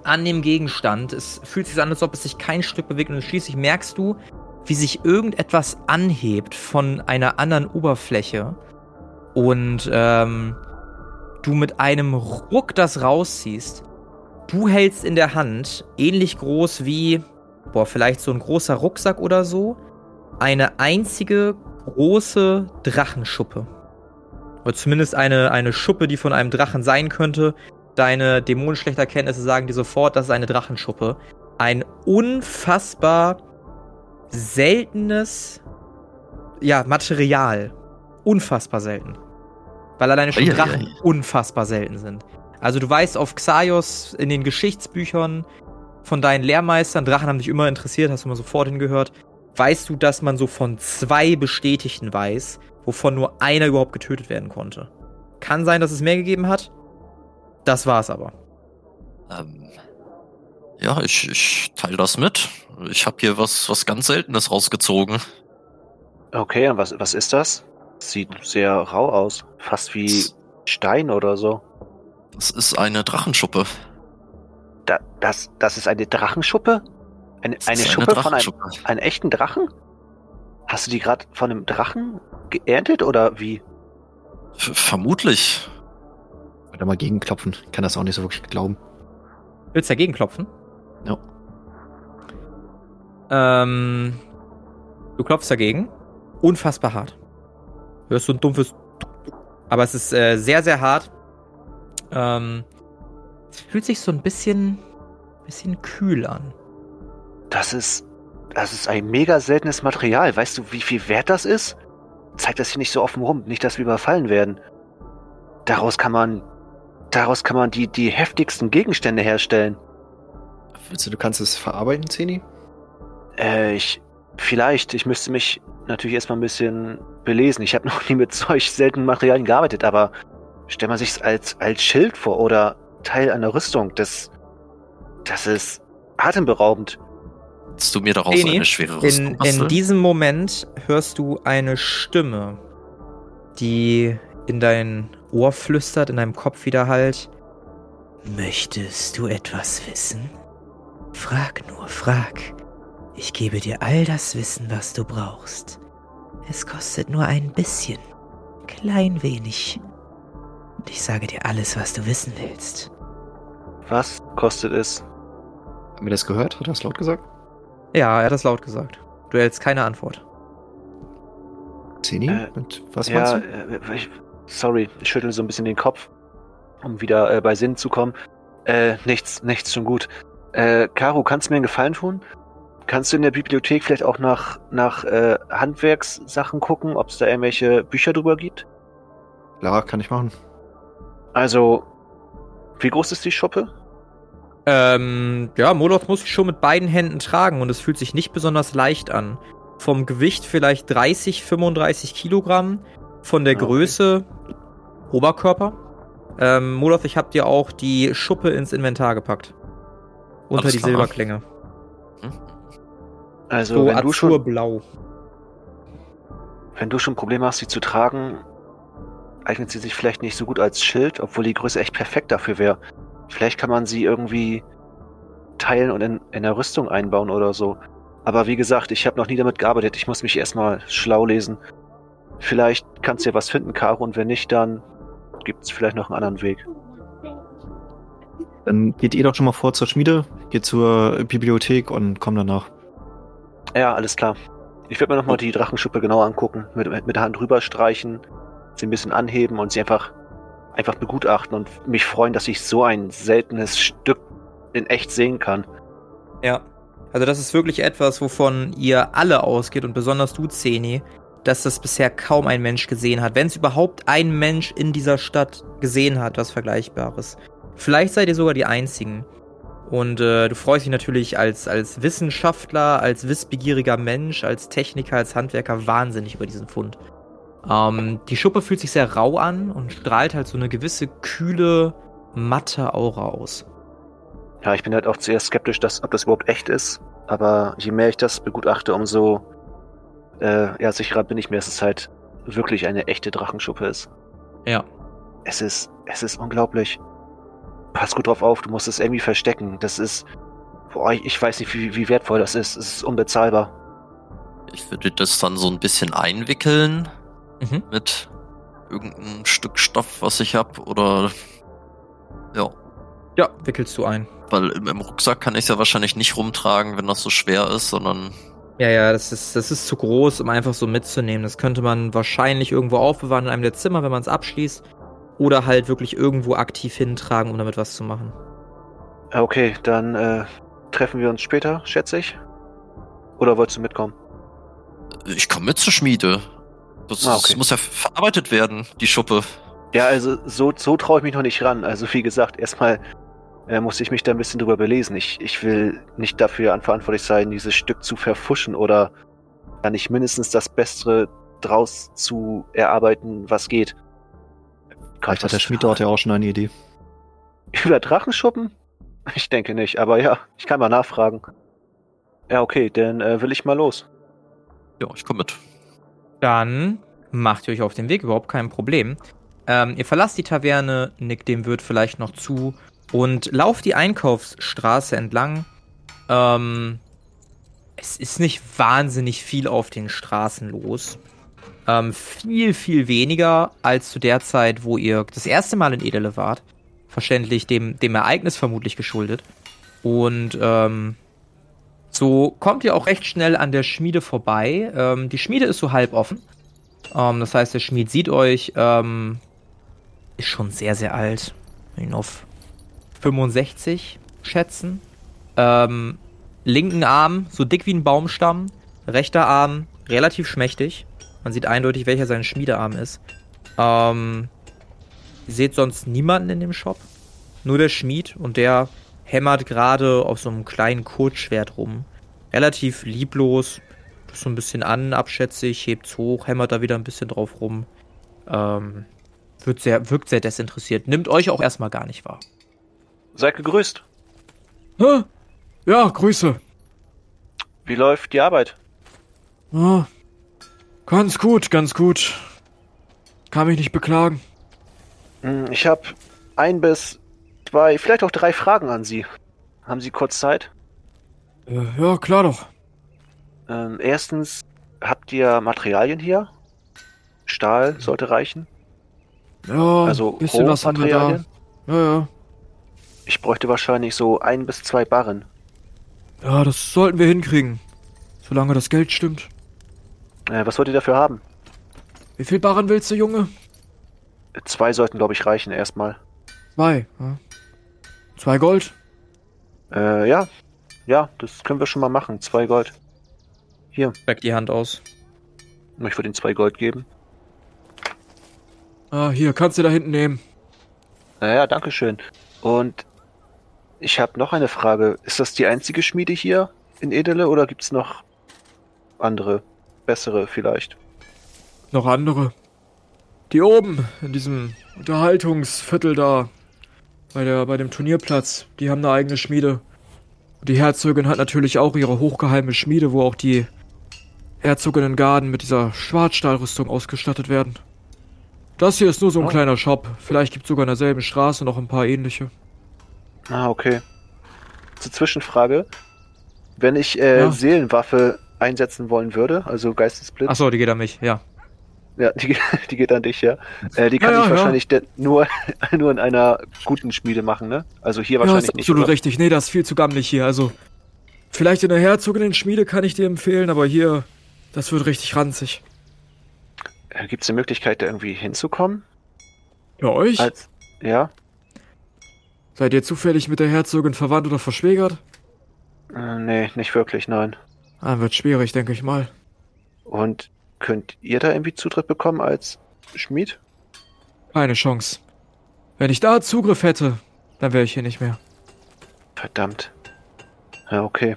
an dem Gegenstand. Es fühlt sich an, als ob es sich kein Stück bewegt und schließlich merkst du, wie sich irgendetwas anhebt von einer anderen Oberfläche und ähm, du mit einem Ruck das rausziehst. Du hältst in der Hand, ähnlich groß wie, boah, vielleicht so ein großer Rucksack oder so, eine einzige große Drachenschuppe. Oder zumindest eine, eine Schuppe, die von einem Drachen sein könnte. Deine Dämonenschlechterkenntnisse sagen dir sofort, das ist eine Drachenschuppe. Ein unfassbar seltenes ja, Material. Unfassbar selten. Weil alleine schon Eieiei. Drachen unfassbar selten sind. Also du weißt auf Xaios in den Geschichtsbüchern von deinen Lehrmeistern, Drachen haben dich immer interessiert, hast du mal sofort hingehört, weißt du, dass man so von zwei Bestätigten weiß, wovon nur einer überhaupt getötet werden konnte. Kann sein, dass es mehr gegeben hat. Das war's aber. Ähm, ja, ich, ich teile das mit. Ich habe hier was, was ganz Seltenes rausgezogen. Okay, und was, was ist das? Sieht sehr rau aus. Fast wie Stein oder so. Das ist eine Drachenschuppe. Da, das, das ist eine Drachenschuppe? Eine, Das eine Schuppe von einem, einem echten Drachen? Hast du die gerade von einem Drachen geerntet oder wie? F vermutlich. Oder mal gegenklopfen. Ich kann das auch nicht so wirklich glauben. Willst du dagegen klopfen? Ja. Ähm, du klopfst dagegen. Unfassbar hart. Du hörst so ein dumpfes. Aber es ist äh, sehr, sehr hart. Ähm, es fühlt sich so ein bisschen, bisschen kühl an. Das ist, das ist ein mega seltenes Material. Weißt du, wie viel wert das ist? Zeig das hier nicht so offen rum, nicht, dass wir überfallen werden. Daraus kann man, daraus kann man die, die heftigsten Gegenstände herstellen. Willst du, du kannst es verarbeiten, Zeni? Äh, ich, vielleicht, ich müsste mich natürlich erstmal ein bisschen belesen. Ich habe *laughs* noch nie mit solch seltenen Materialien gearbeitet, aber stellt man sich als, als Schild vor oder Teil einer Rüstung, das, das ist atemberaubend. Willst du mir daraus Eni, eine schwere Rüstung In, in diesem Moment hörst du eine Stimme, die in dein Ohr flüstert, in deinem Kopf wieder halt. Möchtest du etwas wissen? Frag nur, frag. Ich gebe dir all das Wissen, was du brauchst. Es kostet nur ein bisschen, klein wenig. Und ich sage dir alles, was du wissen willst. Was kostet es? Haben wir das gehört? Hat er das laut gesagt? Ja, er hat das laut gesagt. Du hältst keine Antwort. Zeni? Äh, was ja, meinst du? äh, ich, sorry, ich schüttel so ein bisschen den Kopf, um wieder äh, bei Sinn zu kommen. Äh, nichts, nichts schon gut. Äh, Caro, kannst du mir einen Gefallen tun? Kannst du in der Bibliothek vielleicht auch nach, nach äh, Handwerkssachen gucken, ob es da irgendwelche Bücher drüber gibt? Klar, kann ich machen. Also, wie groß ist die Schuppe? Ähm, ja, Moloch muss sich schon mit beiden Händen tragen und es fühlt sich nicht besonders leicht an. Vom Gewicht vielleicht 30, 35 Kilogramm. Von der Ah, okay. Größe Oberkörper. Ähm, Moloch, ich hab dir auch die Schuppe ins Inventar gepackt. Unter die. Silberklinge. Hm? Also, So wenn, du schon, azurblau. wenn du schon Probleme hast, sie zu tragen, eignet sie sich vielleicht nicht so gut als Schild, obwohl die Größe echt perfekt dafür wäre. Vielleicht kann man sie irgendwie teilen und in, in der Rüstung einbauen oder so. Aber wie gesagt, ich habe noch nie damit gearbeitet. Ich muss mich erstmal schlau lesen. Vielleicht kannst du ja was finden, Caro, und wenn nicht, dann gibt es vielleicht noch einen anderen Weg. Dann geht ihr doch schon mal vor zur Schmiede, geht zur Bibliothek und kommt danach. Ja, alles klar. Ich werde mir nochmal die Drachenschuppe genauer angucken, mit, mit der Hand drüber streichen, sie ein bisschen anheben und sie einfach, einfach begutachten und mich freuen, dass ich so ein seltenes Stück in echt sehen kann. Ja. Also das ist wirklich etwas, wovon ihr alle ausgeht und besonders du, Zeni, dass das bisher kaum ein Mensch gesehen hat. Wenn es überhaupt ein Mensch in dieser Stadt gesehen hat, was Vergleichbares. Vielleicht seid ihr sogar die Einzigen. Und äh, du freust dich natürlich als, als Wissenschaftler, als wissbegieriger Mensch, als Techniker, als Handwerker wahnsinnig über diesen Fund. Ähm, die Schuppe fühlt sich sehr rau an und strahlt halt so eine gewisse kühle, matte Aura aus. Ja, ich bin halt auch zuerst skeptisch, dass, ob das überhaupt echt ist. Aber je mehr ich das begutachte, umso äh, ja, sicherer bin ich mir, dass es halt wirklich eine echte Drachenschuppe ist. Ja. Es ist, es ist unglaublich. pass gut drauf auf, du musst es irgendwie verstecken. Das ist. Boah, ich, ich weiß nicht, wie, wie wertvoll das ist. Es ist unbezahlbar. Ich würde das dann so ein bisschen einwickeln Mhm. mit irgendeinem Stück Stoff, was ich hab, oder ja, Ja, wickelst du ein. weil im, im Rucksack kann ich es ja wahrscheinlich nicht rumtragen, wenn das so schwer ist, sondern Ja, ja, das ist, das ist zu groß, um einfach so mitzunehmen. Das könnte man wahrscheinlich irgendwo aufbewahren in einem der Zimmer, wenn man es abschließt. Oder halt wirklich irgendwo aktiv hintragen, um damit was zu machen. Ja, Okay, dann äh, treffen wir uns später, schätze ich. Oder wolltest du mitkommen? ich komme mit zur Schmiede. Das, Ah, das okay. muss ja verarbeitet werden, die Schuppe. Ja, also so, so traue ich mich noch nicht ran. Also wie gesagt, erstmal äh, musste ich mich da ein bisschen drüber belesen. Ich, ich will nicht dafür verantwortlich sein, dieses Stück zu verfuschen oder da nicht mindestens das Bessere draus zu erarbeiten, was geht. Vielleicht hat der Schmied dort ja auch schon eine Idee. Über Drachenschuppen? Ich denke nicht, aber ja, ich kann mal nachfragen. Ja, okay, dann äh, will ich mal los. Ja, ich komme mit. Dann macht ihr euch auf den Weg, überhaupt kein Problem. Ähm, ihr verlasst die Taverne, nickt dem Wirt vielleicht noch zu und lauft die Einkaufsstraße entlang. Ähm, es ist nicht wahnsinnig viel auf den Straßen los. Ähm, viel, viel weniger als zu der Zeit, wo ihr das erste Mal in Edele wart. Verständlich dem, dem Ereignis vermutlich geschuldet. Und ähm, so kommt ihr auch recht schnell an der Schmiede vorbei. Ähm, die Schmiede ist so halb offen. Ähm, das heißt, der Schmied sieht euch, ähm, ist schon sehr, sehr alt. Ihn auf 65 schätzen. Ähm, linken Arm so dick wie ein Baumstamm. Rechter Arm relativ schmächtig. Man sieht eindeutig, welcher sein Schmiedearm ist. Ähm, ihr seht sonst niemanden in dem Shop. Nur der Schmied und der hämmert gerade auf so einem kleinen Kurzschwert rum. Relativ lieblos. So ein bisschen an, abschätzig, hebt's hoch, hämmert da wieder ein bisschen drauf rum. Ähm, wird sehr, wirkt sehr desinteressiert. Nimmt euch auch erstmal gar nicht wahr. Seid gegrüßt. Hä? Ja, Grüße. Wie läuft die Arbeit? Ah, ganz gut, ganz gut. Kann mich nicht beklagen. Hm, Ich habe ein bis zwei, vielleicht auch drei Fragen an Sie. Haben Sie kurz Zeit? Äh, ja, klar doch. Ähm, erstens, habt ihr Materialien hier? Stahl sollte reichen. Ja, Also bisschen was haben wir da. Rohmaterialien. Ja, ja. Ich bräuchte wahrscheinlich so ein bis zwei Barren. Ja, das sollten wir hinkriegen. Solange das Geld stimmt. Äh, was wollt ihr dafür haben? Wie viel Barren willst du, Junge? Zwei sollten, glaube ich, reichen erstmal. Zwei. Ja. Zwei Gold. Äh, ja. Ja, das können wir schon mal machen. Zwei Gold. Hier, Streckt die Hand aus. ich würde Ihnen zwei Gold geben. Ah, hier, kannst du da hinten nehmen. Naja, danke schön. Und ich habe noch eine Frage. Ist das die einzige Schmiede hier in Edele oder gibt's noch andere, bessere vielleicht? Noch andere. Die oben, in diesem Unterhaltungsviertel da. Bei, der, bei dem Turnierplatz. Die haben eine eigene Schmiede. Und die Herzogin hat natürlich auch ihre hochgeheime Schmiede, wo auch die Herzoginnengarden mit dieser Schwarzstahlrüstung ausgestattet werden. Das hier ist nur so ein Oh. kleiner Shop. Vielleicht gibt es sogar in derselben Straße noch ein paar ähnliche. Ah, okay. Zur Zwischenfrage. Wenn ich äh, Ja. Seelenwaffe einsetzen wollen würde, also Geistesblitz, Achso, die geht an mich, ja. Ja, die, geht- *laughs* die geht an dich, ja. Äh, die kann Ja, ich ja, ja. wahrscheinlich nur, *laughs* nur in einer guten Schmiede machen, ne? Also hier Ja, wahrscheinlich ist nicht. absolut oder? richtig. Nee, das ist viel zu gammelig hier. Also, vielleicht in der Herzoginnen-Schmiede kann ich dir empfehlen, aber hier, das wird richtig ranzig. Äh, Gibt's eine Möglichkeit, da irgendwie hinzukommen? Bei euch? Als, ja? Seid ihr zufällig mit der Herzogin verwandt oder verschwägert? Äh, nee, nicht wirklich, nein. Ah, wird schwierig, denke ich mal. Und könnt ihr da irgendwie Zutritt bekommen als Schmied? Keine Chance. Wenn ich da Zugriff hätte, dann wäre ich hier nicht mehr. Verdammt. Ja, okay.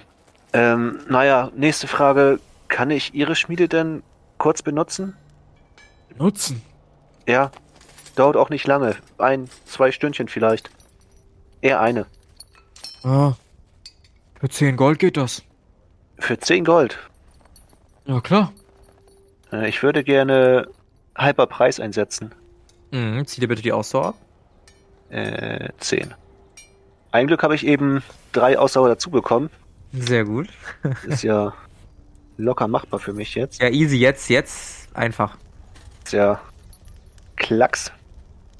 Ähm, naja, nächste Frage. Kann ich Ihre Schmiede denn kurz benutzen? Nutzen? Ja. Dauert auch nicht lange. Ein, zwei Stündchen vielleicht. Eher eine. Ah. Für 10 Gold geht das. Für 10 Gold. Ja, klar. Äh, ich würde gerne halber Preis einsetzen. Mhm, zieh dir bitte die Ausdauer ab. Äh, 10. Ein Glück habe ich eben drei Ausdauer dazu bekommen. Sehr gut. *laughs* Ist ja locker machbar für mich jetzt. Ja, easy, jetzt, jetzt einfach. Ist ja Klacks.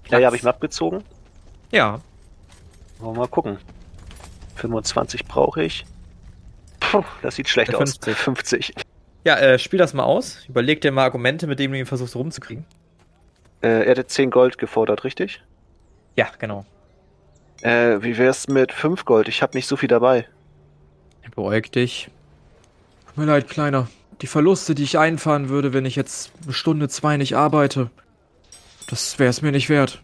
Ja, ja, habe ich mal abgezogen. Ja. Wollen wir mal gucken. 25 brauche ich. Puh, das sieht schlecht Ja, aus. 50. 50. Ja, äh, spiel das mal aus. Überleg dir mal Argumente, mit denen du ihn versuchst rumzukriegen. Äh, er hätte 10 Gold gefordert, richtig? Ja, genau. Äh, wie wär's mit 5 Gold? Ich habe nicht so viel dabei. Beäug dich. Tut mir leid, Kleiner. Die Verluste, die ich einfahren würde, wenn ich jetzt eine Stunde, zwei nicht arbeite, das wäre es mir nicht wert.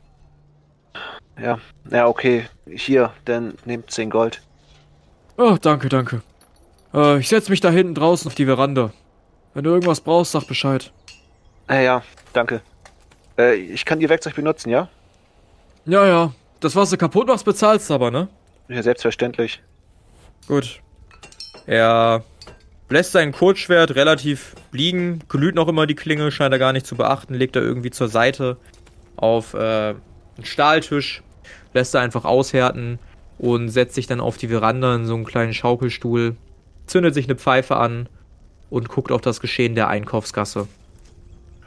Ja, ja, okay. Hier, dann nehmt 10 Gold. Oh, danke, danke. Äh, ich setz mich da hinten draußen auf die Veranda. Wenn du irgendwas brauchst, sag Bescheid. Äh, ja, danke. Äh, ich kann Ihr Werkzeug benutzen, ja? Ja, ja. Das, was du kaputt machst, bezahlst du aber, ne? Ja, selbstverständlich. Gut. Er lässt sein Kurzschwert relativ liegen, glüht noch immer die Klinge, scheint er gar nicht zu beachten, legt er irgendwie zur Seite auf äh, einen Stahltisch, lässt er einfach aushärten und setzt sich dann auf die Veranda in so einen kleinen Schaukelstuhl, zündet sich eine Pfeife an und guckt auf das Geschehen der Einkaufsgasse.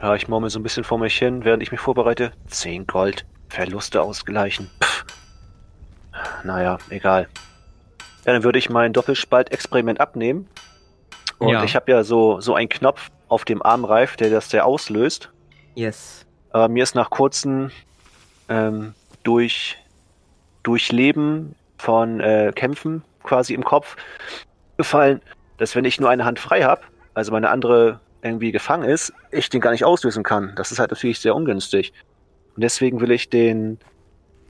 Ja, ich murmel so ein bisschen vor mich hin, während ich mich vorbereite. 10 Gold. Verluste ausgleichen. Pff. Naja, egal. Ja, dann würde ich mein Doppelspalt-Experiment abnehmen. Und Ja. ich habe ja so, so einen Knopf auf dem Armreif, der das der auslöst. Yes. Aber mir ist nach kurzem ähm, durch Durchleben von äh, Kämpfen quasi im Kopf gefallen, dass wenn ich nur eine Hand frei habe, also meine andere irgendwie gefangen ist, ich den gar nicht auslösen kann. Das ist halt natürlich sehr ungünstig. Und deswegen will ich den,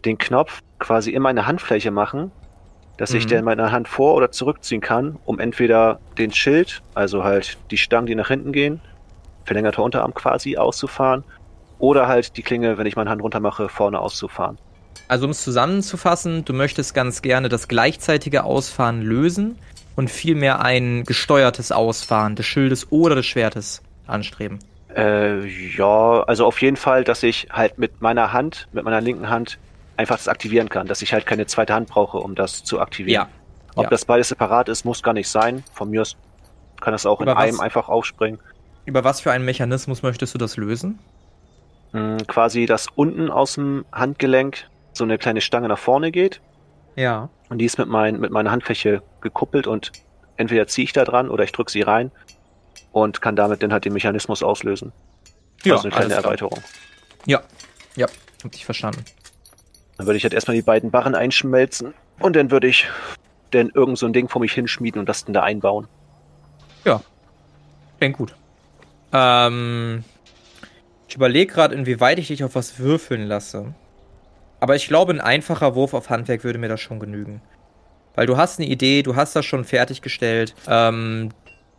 den Knopf quasi in meine Handfläche machen, dass ich Mhm. den meine Hand vor- oder zurückziehen kann, um entweder den Schild, also halt die Stangen, die nach hinten gehen, verlängerter Unterarm quasi auszufahren, oder halt die Klinge, wenn ich meine Hand runter mache, vorne auszufahren. Also um es zusammenzufassen, du möchtest ganz gerne das gleichzeitige Ausfahren lösen und vielmehr ein gesteuertes Ausfahren des Schildes oder des Schwertes anstreben. Äh, ja, also auf jeden Fall, dass ich halt mit meiner Hand, mit meiner linken Hand einfach das aktivieren kann, dass ich halt keine zweite Hand brauche, um das zu aktivieren. Ja. Ob ja. das beides separat ist, muss gar nicht sein. Von mir aus kann das auch in Aber was- einem einfach aufspringen. Über was für einen Mechanismus möchtest du das lösen? Hm, quasi, dass unten aus dem Handgelenk so eine kleine Stange nach vorne geht Ja. Und die ist mit, mein, mit meiner Handfläche gekuppelt und entweder ziehe ich da dran oder ich drücke sie rein und kann damit dann halt den Mechanismus auslösen. also eine kleine. Erweiterung. Ja. Ja, hab dich verstanden. Dann würde ich halt erstmal die beiden Barren einschmelzen und dann würde ich dann irgend so ein Ding vor mich hinschmieden und das dann da einbauen. Ja. Klingt gut. Ähm, ich überlege gerade, inwieweit ich dich auf was würfeln lasse. Aber ich glaube, ein einfacher Wurf auf Handwerk würde mir das schon genügen. Weil du hast eine Idee, du hast das schon fertiggestellt. Ähm,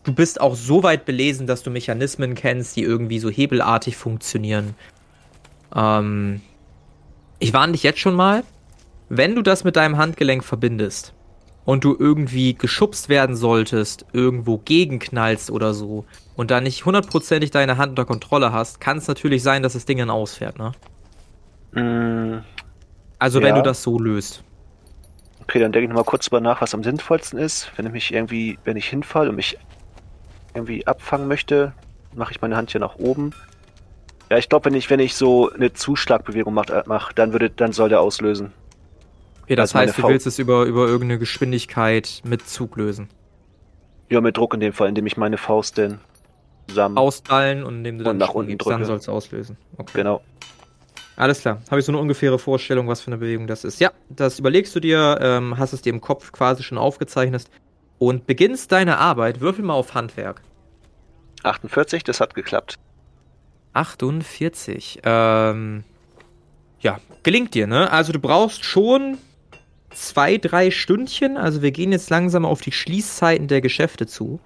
du bist auch so weit belesen, dass du Mechanismen kennst, die irgendwie so hebelartig funktionieren. Ähm, ich warne dich jetzt schon mal, wenn du das mit deinem Handgelenk verbindest und du irgendwie geschubst werden solltest, irgendwo gegenknallst oder so und da nicht hundertprozentig deine Hand unter Kontrolle hast, kann es natürlich sein, dass das Ding dann ausfährt, ne? Mm, Also wenn Ja. du das so löst. Okay, dann denke ich nochmal kurz drüber nach, was am sinnvollsten ist. Wenn ich mich irgendwie, wenn ich hinfall und mich irgendwie abfangen möchte, mache ich meine Hand hier nach oben. Ja, ich glaube, wenn ich, wenn ich so eine Zuschlagbewegung mache, mach, dann würde, dann soll der auslösen. Okay, das Also meine heißt, du Faust- willst es über, über irgendeine Geschwindigkeit mit Zug lösen. Ja, mit Druck in dem Fall, indem ich meine Faust denn zusammen. Ausballen und indem du dann Und nach unten gibst, dann drücke. soll es auslösen. Okay. Genau. Alles klar. Habe ich so eine ungefähre Vorstellung, was für eine Bewegung das ist. Ja, das überlegst du dir, ähm, hast es dir im Kopf quasi schon aufgezeichnet und beginnst deine Arbeit. Würfel mal auf Handwerk. 48, das hat geklappt. 48. Ähm, ja, gelingt dir, ne? Also du brauchst schon zwei, drei Stündchen. Also wir gehen jetzt langsam auf die Schließzeiten der Geschäfte zu.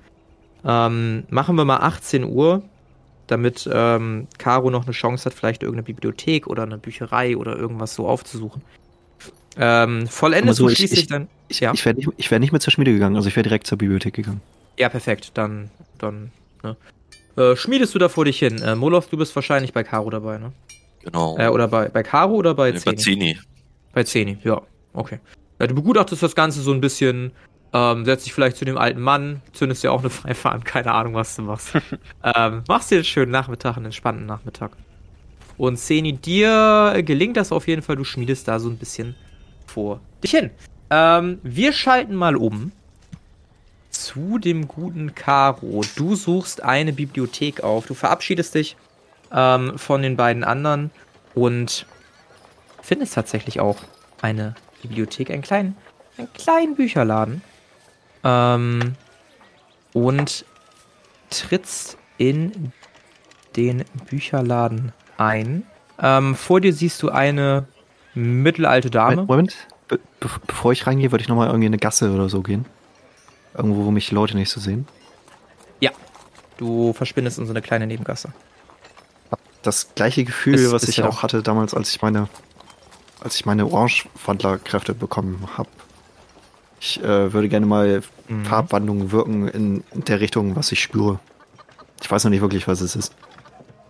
Ähm, machen wir mal 18 Uhr, damit ähm, Caro noch eine Chance hat, vielleicht irgendeine Bibliothek oder eine Bücherei oder irgendwas so aufzusuchen. Ähm, vollendest so, du ich- schließlich ich- dann. Ich, ja. ich wäre nicht, ich wär nicht mehr zur Schmiede gegangen, also ich wäre direkt zur Bibliothek gegangen. ja, perfekt. Dann, dann, ne? Äh, schmiedest du da vor dich hin? Äh, Moloth, du bist wahrscheinlich bei Caro dabei, ne? Genau. Äh, oder bei, bei Caro oder bei Nee, bei Zeni? Zini. Bei Zeni, ja. Okay. Ja, du begutachtest das Ganze so ein bisschen, ähm, setzt dich vielleicht zu dem alten Mann, zündest dir auch eine Pfeife an, keine Ahnung, was du machst. *laughs* ähm, machst dir einen schönen Nachmittag, einen entspannten Nachmittag. Und Seni, dir gelingt das auf jeden Fall, du schmiedest da so ein bisschen vor dich hin. Ähm, wir schalten mal um zu dem guten Caro. Du suchst eine Bibliothek auf. Du verabschiedest dich ähm, von den beiden anderen und findest tatsächlich auch eine Bibliothek, einen kleinen, einen kleinen Bücherladen. Ähm, und trittst in den Bücherladen ein. Ähm, vor dir siehst du eine mittelalte Dame. Moment, be be bevor ich reingehe, würde ich nochmal irgendwie in eine Gasse oder so gehen. Irgendwo, wo mich die Leute nicht so sehen. Du verschwindest in so eine kleine Nebengasse. Das gleiche Gefühl, Ist- was ist ich ja auch hatte damals, als ich meine, als ich meine Orange-Wandlerkräfte bekommen habe. Ich äh, würde gerne mal Mhm. Farbwandlungen wirken in der Richtung, was ich spüre. Ich weiß noch nicht wirklich, was es ist.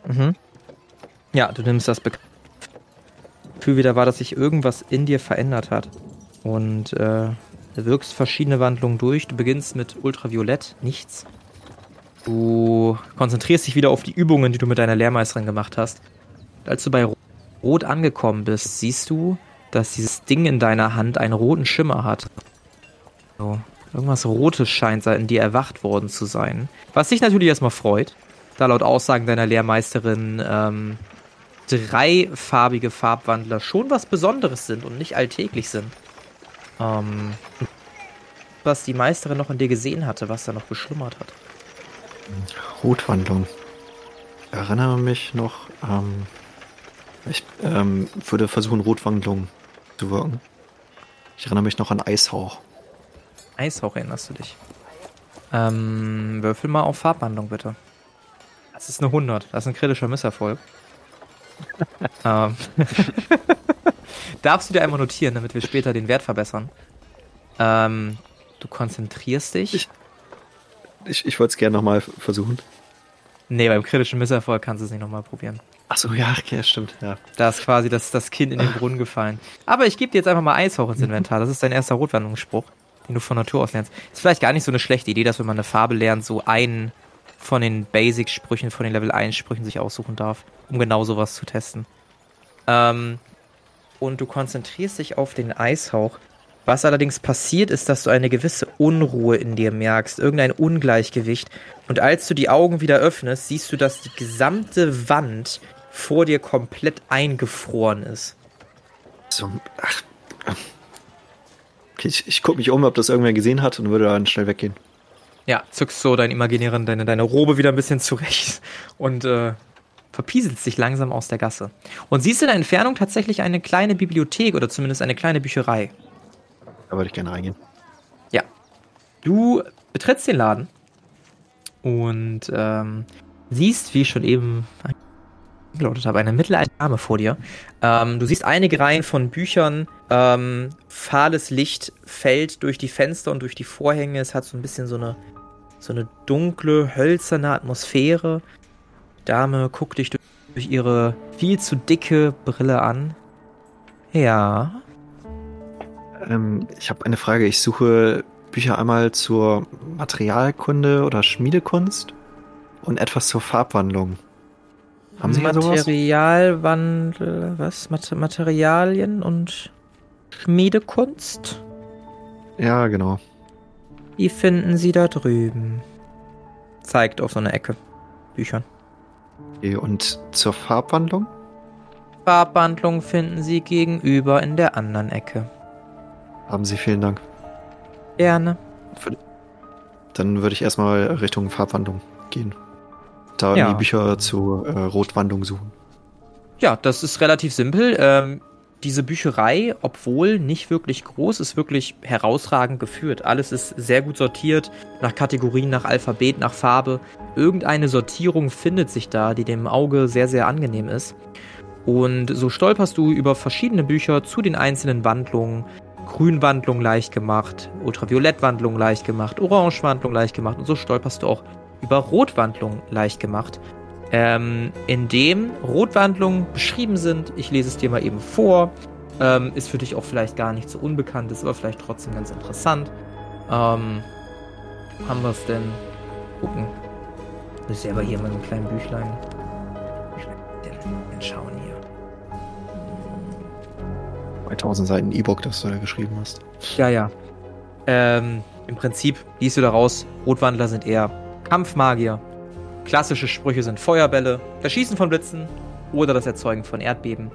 Mhm. Ja, du nimmst das Be Gefühl wieder wahr, dass sich irgendwas in dir verändert hat. Und äh, du wirkst verschiedene Wandlungen durch. Du beginnst mit Ultraviolett, nichts. Du konzentrierst dich wieder auf die Übungen, die du mit deiner Lehrmeisterin gemacht hast. Als du bei Rot angekommen bist, siehst du, dass dieses Ding in deiner Hand einen roten Schimmer hat. So, irgendwas Rotes scheint in dir erwacht worden zu sein. Was dich natürlich erstmal freut da laut Aussagen deiner Lehrmeisterin ähm, dreifarbige Farbwandler schon was Besonderes sind und nicht alltäglich sind. Ähm, was die Meisterin noch in dir gesehen hatte, was da noch geschlummert hat. Rotwandlung. Ich erinnere mich noch, ähm, ich ähm, würde versuchen, Rotwandlung zu wirken. Ich erinnere mich noch an Eishauch. Eishauch erinnerst du dich. Ähm, würfel mal auf Farbwandlung, bitte. Das ist eine 100. Das ist ein kritischer Misserfolg. *laughs* ähm, *laughs* Darfst du dir einmal notieren, damit wir später den Wert verbessern. Ähm, du konzentrierst dich. Ich- Ich, ich wollte es gerne nochmal versuchen. Nee, beim kritischen Misserfolg kannst du es nicht nochmal probieren. Achso, ja, okay, stimmt, ja. Da ist quasi das, das Kind in den *laughs* Brunnen gefallen. Aber ich gebe dir jetzt einfach mal Eishauch ins Inventar. Das ist dein erster Rotwandlungsspruch, den du von Natur aus lernst. Ist vielleicht gar nicht so eine schlechte Idee, dass wenn man eine Farbe lernt, so einen von den Basic-Sprüchen, von den Level 1-Sprüchen sich aussuchen darf, um genau sowas zu testen. Ähm, und du konzentrierst dich auf den Eishauch. Was allerdings passiert, ist, dass du eine gewisse Unruhe in dir merkst, irgendein Ungleichgewicht. Und als du die Augen wieder öffnest, siehst du, dass die gesamte Wand vor dir komplett eingefroren ist. So, ach. Okay, ich, ich gucke mich um, ob das irgendwer gesehen hat und würde dann schnell weggehen. Ja, zückst so dein imaginären, deine, deine Robe wieder ein bisschen zurecht und äh, verpieselst dich langsam aus der Gasse. Und siehst in der Entfernung tatsächlich eine kleine Bibliothek oder zumindest eine kleine Bücherei. Da würde ich gerne reingehen. Du betrittst den Laden und ähm, siehst, wie ich schon eben angedeutet habe, eine mittelalte Dame vor dir. Ähm, du siehst einige Reihen von Büchern. Ähm, fahles Licht fällt durch die Fenster und durch die Vorhänge. Es hat so ein bisschen so eine, so eine dunkle, hölzerne Atmosphäre. Die Dame guckt dich durch, durch ihre viel zu dicke Brille an. Ja. Ähm, ich habe eine Frage. Ich suche Bücher einmal zur Materialkunde oder Schmiedekunst und etwas zur Farbwandlung. Haben Sie? Materialwandel, was? Mat Materialien und Schmiedekunst? Ja, genau. Die finden Sie da drüben. Zeigt auf so eine Ecke. Büchern. Okay, und zur Farbwandlung? Farbwandlung finden Sie gegenüber in der anderen Ecke. Haben Sie vielen Dank. Gerne. Dann würde ich erstmal Richtung Farbwandlung gehen. Da Ja. die Bücher zur äh, Rotwandlung suchen. Ja, das ist relativ simpel. Ähm, diese Bücherei, obwohl nicht wirklich groß, ist wirklich herausragend geführt. Alles ist sehr gut sortiert, nach Kategorien, nach Alphabet, nach Farbe. Irgendeine Sortierung findet sich da, die dem Auge sehr, sehr angenehm ist. Und so stolperst du über verschiedene Bücher zu den einzelnen Wandlungen. Grünwandlung leicht gemacht, Ultraviolettwandlung leicht gemacht, Orangewandlung leicht gemacht und so stolperst du auch über Rotwandlung leicht gemacht ähm, in dem Rotwandlungen beschrieben sind. Ich lese es dir mal eben vor. Ähm, ist für dich auch vielleicht gar nicht so unbekannt, ist aber vielleicht trotzdem ganz interessant. Ähm, haben wir es denn? Gucken. Ja aber hier mal so ein kleines Büchlein. Denn schauen hier. 2000 Seiten E-Book, das du da geschrieben hast. Ja, ja. Ähm, Im Prinzip liest du daraus, Rotwandler sind eher Kampfmagier. Klassische Sprüche sind Feuerbälle, das Schießen von Blitzen oder das Erzeugen von Erdbeben.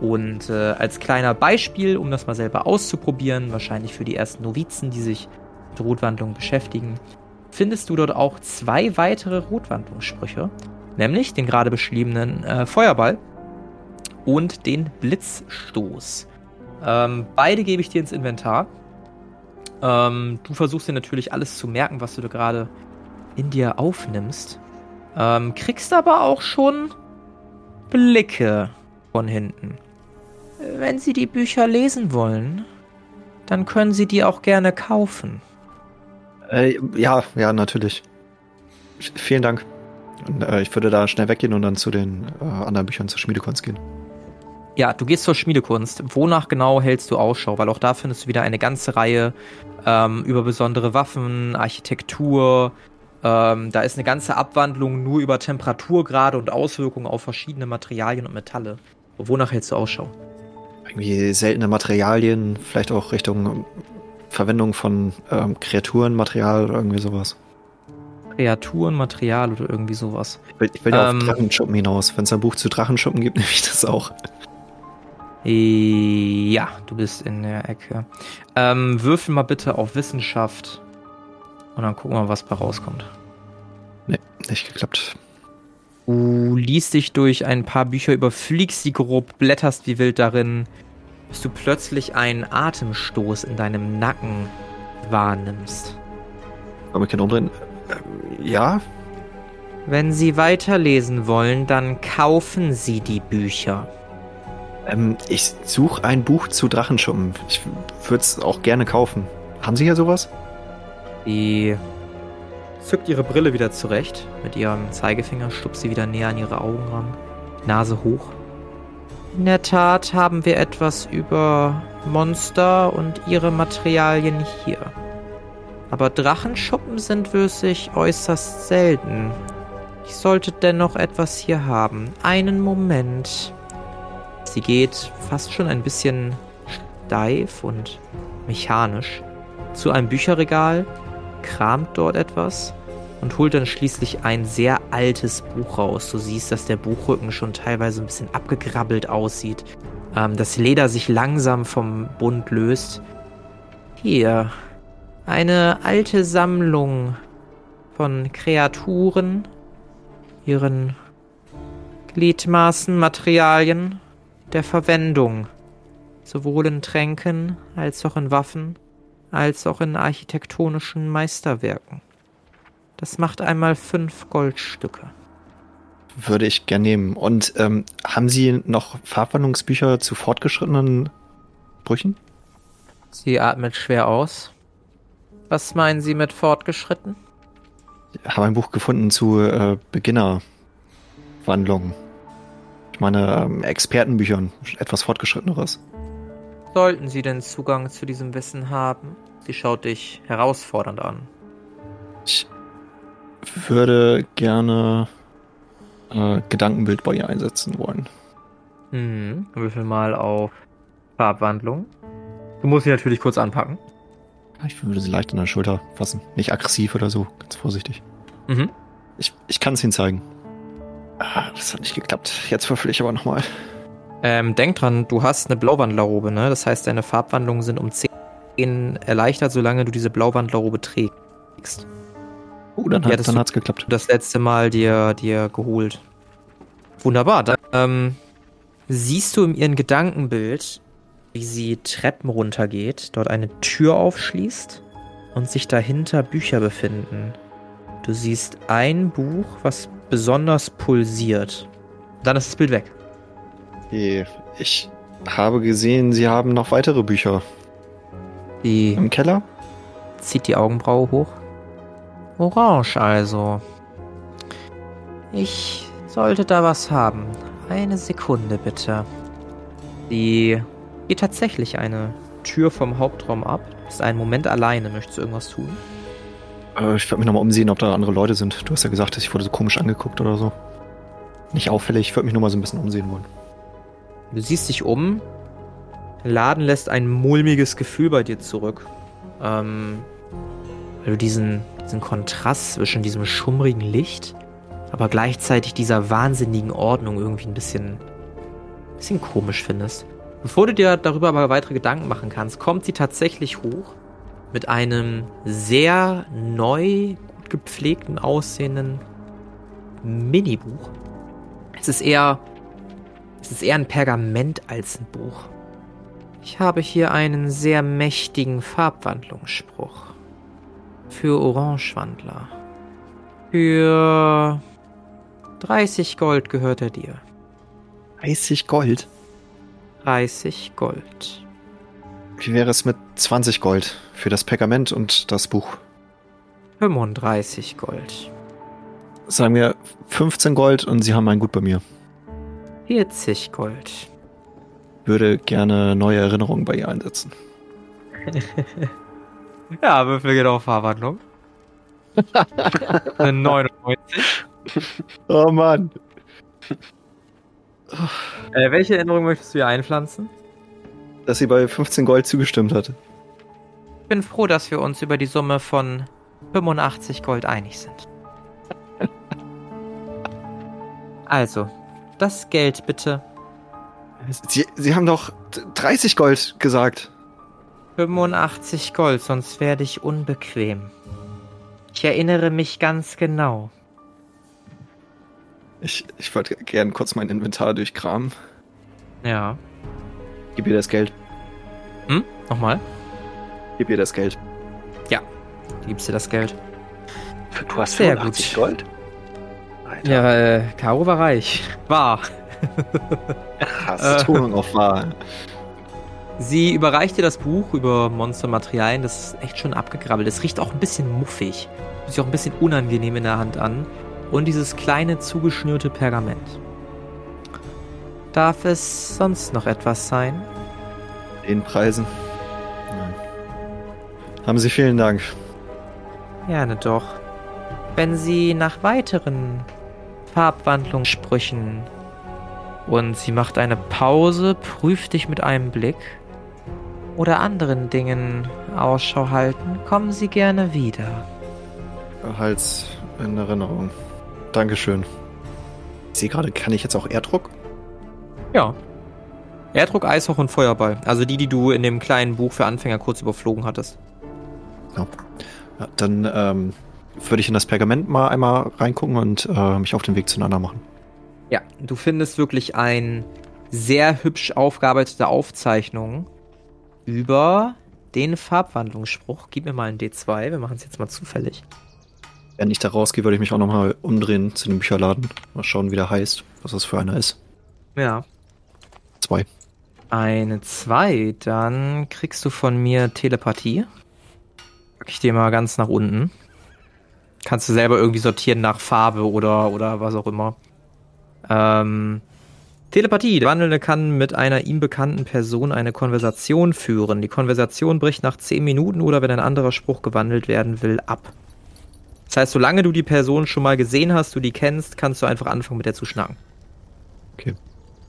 Und äh, als kleiner Beispiel, um das mal selber auszuprobieren, wahrscheinlich für die ersten Novizen, die sich mit Rotwandlung beschäftigen, findest du dort auch zwei weitere Rotwandlungssprüche, nämlich den gerade beschriebenen äh, Feuerball und den Blitzstoß. Ähm, beide gebe ich dir ins Inventar. Ähm, du versuchst dir natürlich alles zu merken, was du da gerade in dir aufnimmst. Ähm, kriegst aber auch schon Blicke von hinten. Wenn Sie die Bücher lesen wollen, dann können Sie die auch gerne kaufen. Äh, ja, ja, natürlich. Vielen Dank. Und, äh, ich würde da schnell weggehen und dann zu den äh, anderen Büchern zur Schmiedekunst gehen. Ja, du gehst zur Schmiedekunst. Wonach genau hältst du Ausschau? Weil auch da findest du wieder eine ganze Reihe ähm, über besondere Waffen, Architektur. Ähm, da ist eine ganze Abwandlung nur über Temperaturgrade und Auswirkungen auf verschiedene Materialien und Metalle. Wonach hältst du Ausschau? Irgendwie seltene Materialien, vielleicht auch Richtung Verwendung von ähm, Kreaturenmaterial oder irgendwie sowas. Kreaturen, Material oder irgendwie sowas. Ich will, ich will ja Ähm. auf Drachenschuppen hinaus. Wenn es ein Buch zu Drachenschuppen gibt, *laughs* nehme ich das auch. Ja, du bist in der Ecke. Ähm, würfel mal bitte auf Wissenschaft. Und dann gucken wir, was bei rauskommt. Nee, nicht geklappt. Du liest dich durch ein paar Bücher, überfliegst sie grob, blätterst wie wild darin, bis du plötzlich einen Atemstoß in deinem Nacken wahrnimmst. Aber ich kann umdrehen. Ähm, ja, Wenn Sie weiterlesen wollen, dann kaufen Sie die Bücher. ähm, ich suche ein Buch zu Drachenschuppen. Ich würde es auch gerne kaufen. Haben Sie hier sowas? Sie zückt ihre Brille wieder zurecht. Mit ihrem Zeigefinger stupst sie wieder näher an ihre Augen ran. Nase hoch. In der Tat haben wir etwas über Monster und ihre Materialien hier. Aber Drachenschuppen sind wirklich äußerst selten. Ich sollte dennoch etwas hier haben. Einen Moment. Sie geht fast schon ein bisschen steif und mechanisch zu einem Bücherregal, kramt dort etwas und holt dann schließlich ein sehr altes Buch raus. Du siehst, dass der Buchrücken schon teilweise ein bisschen abgegrabbelt aussieht. Ähm, das Leder sich langsam vom Bund löst. Hier. Eine alte Sammlung von Kreaturen, ihren Gliedmaßen, Materialien der Verwendung. Sowohl in Tränken als auch in Waffen als auch in architektonischen Meisterwerken. Das macht einmal fünf Goldstücke. Würde ich gern nehmen. Und ähm, haben Sie noch Farbwandlungsbücher zu fortgeschrittenen Brüchen? Sie atmet schwer aus. Was meinen Sie mit fortgeschritten? Ich habe ein Buch gefunden zu äh, Beginnerwandlungen. Ich meine, ähm, Expertenbüchern, etwas fortgeschritteneres. Sollten Sie denn Zugang zu diesem Wissen haben? Sie schaut dich herausfordernd an. Ich würde gerne äh, Gedankenbild bei ihr einsetzen wollen. Hm, würfel mal auf Farbwandlung. Du musst sie natürlich kurz anpacken. Ich würde sie leicht an der Schulter fassen. Nicht aggressiv oder so, ganz vorsichtig. Mhm. Ich, ich kann es Ihnen zeigen. Ah, das hat nicht geklappt. Jetzt würfel ich aber nochmal. Ähm, denk dran, du hast eine Blauwandlerrobe, ne? Das heißt, deine Farbwandlungen sind um 10 erleichtert, solange du diese Blauwandlerrobe trägst. Oh, dann, Ja, hat, das dann hat's geklappt. das letzte Mal dir, dir geholt. Wunderbar. Dann ähm, siehst du in ihrem Gedankenbild, wie sie Treppen runtergeht, dort eine Tür aufschließt und sich dahinter Bücher befinden. Du siehst ein Buch, was besonders pulsiert. Dann ist das Bild weg. Okay. Ich habe gesehen, Sie haben noch weitere Bücher Die im Keller. zieht die Augenbraue hoch. Orange also. Ich sollte da was haben. Eine Sekunde bitte. Sie geht tatsächlich eine Tür vom Hauptraum ab. Ist einen Moment alleine. Möchtest du irgendwas tun? Äh, ich werde mich nochmal umsehen, ob da andere Leute sind. Du hast ja gesagt, ich wurde so komisch angeguckt oder so. Nicht auffällig, ich würde mich nur mal so ein bisschen umsehen wollen. Du siehst dich um. Der Laden lässt ein mulmiges Gefühl bei dir zurück. Ähm, weil du diesen, diesen Kontrast zwischen diesem schummrigen Licht, aber gleichzeitig dieser wahnsinnigen Ordnung irgendwie ein bisschen, bisschen komisch findest. Bevor du dir darüber aber weitere Gedanken machen kannst, kommt sie tatsächlich hoch mit einem sehr neu, gut gepflegten aussehenden Minibuch. Es ist eher, es ist eher ein Pergament als ein Buch. Ich habe hier einen sehr mächtigen Farbwandlungsspruch. Für Orangewandler. Für 30 Gold gehört er dir. 30 Gold? 30 Gold. Wie wäre es mit 20 Gold für das Pergament und das Buch? 35 Gold. Sagen wir 15 Gold und Sie haben ein Gut bei mir. 40 Gold. Würde gerne neue Erinnerungen bei ihr einsetzen. *laughs* ja, Würfel geht auf Fahrwandlung. *laughs* Eine 99. Oh Mann. Äh, welche Erinnerung möchtest du hier einpflanzen? Dass sie bei 15 Gold zugestimmt hat. Ich bin froh, dass wir uns über die Summe von 85 Gold einig sind. *laughs* Also, das Geld bitte. Sie, Sie haben doch 30 Gold gesagt. 85 Gold, sonst werde ich unbequem. Ich erinnere mich ganz genau. Ich, ich wollte gern kurz mein Inventar durchkramen. Ja. Gib ihr das Geld. Hm? Nochmal? Gib ihr das Geld. Ja. Gibst dir das Geld. Du hast Sehr 85 gut. Gold? Alter, Ja, äh, Caro war reich. War. krass. äh, Betonung auf wahr. Sie überreicht dir das Buch über Monstermaterialien. Das ist echt schon abgegrabbelt. Es riecht auch ein bisschen muffig. Fühlt sich auch ein bisschen unangenehm in der Hand an. Und dieses kleine zugeschnürte Pergament. Darf es sonst noch etwas sein? Den Preisen. Nein. Haben Sie vielen Dank. Gerne doch. Wenn Sie nach weiteren Farbwandlungssprüchen und sie macht eine Pause, prüft dich mit einem Blick oder anderen Dingen Ausschau halten, kommen Sie gerne wieder. Hals in Erinnerung. Dankeschön. Ich sehe gerade, kann ich jetzt auch Erdruck? Ja. Erdruck, Eishoch und Feuerball. Also die, die du in dem kleinen Buch für Anfänger kurz überflogen hattest. Ja. ja dann ähm, würde ich in das Pergament mal einmal reingucken und äh, mich auf den Weg zueinander machen. Ja, du findest wirklich ein sehr hübsch aufgearbeitete Aufzeichnung über den Farbwandlungsspruch. Gib mir mal ein D2, wir machen es jetzt mal zufällig. Wenn ich da rausgehe, würde ich mich auch nochmal umdrehen zu dem Bücherladen. Mal schauen, wie der heißt, was das für einer ist. Ja. Zwei. Eine 2, dann kriegst du von mir Telepathie. Pack ich dir mal ganz nach unten. Kannst du selber irgendwie sortieren nach Farbe oder, oder was auch immer. Ähm, Telepathie. Der Wandelnde kann mit einer ihm bekannten Person eine Konversation führen. Die Konversation bricht nach 10 Minuten oder wenn ein anderer Spruch gewandelt werden will, ab. Das heißt, solange du die Person schon mal gesehen hast, du die kennst, kannst du einfach anfangen mit der zu schnacken. Okay.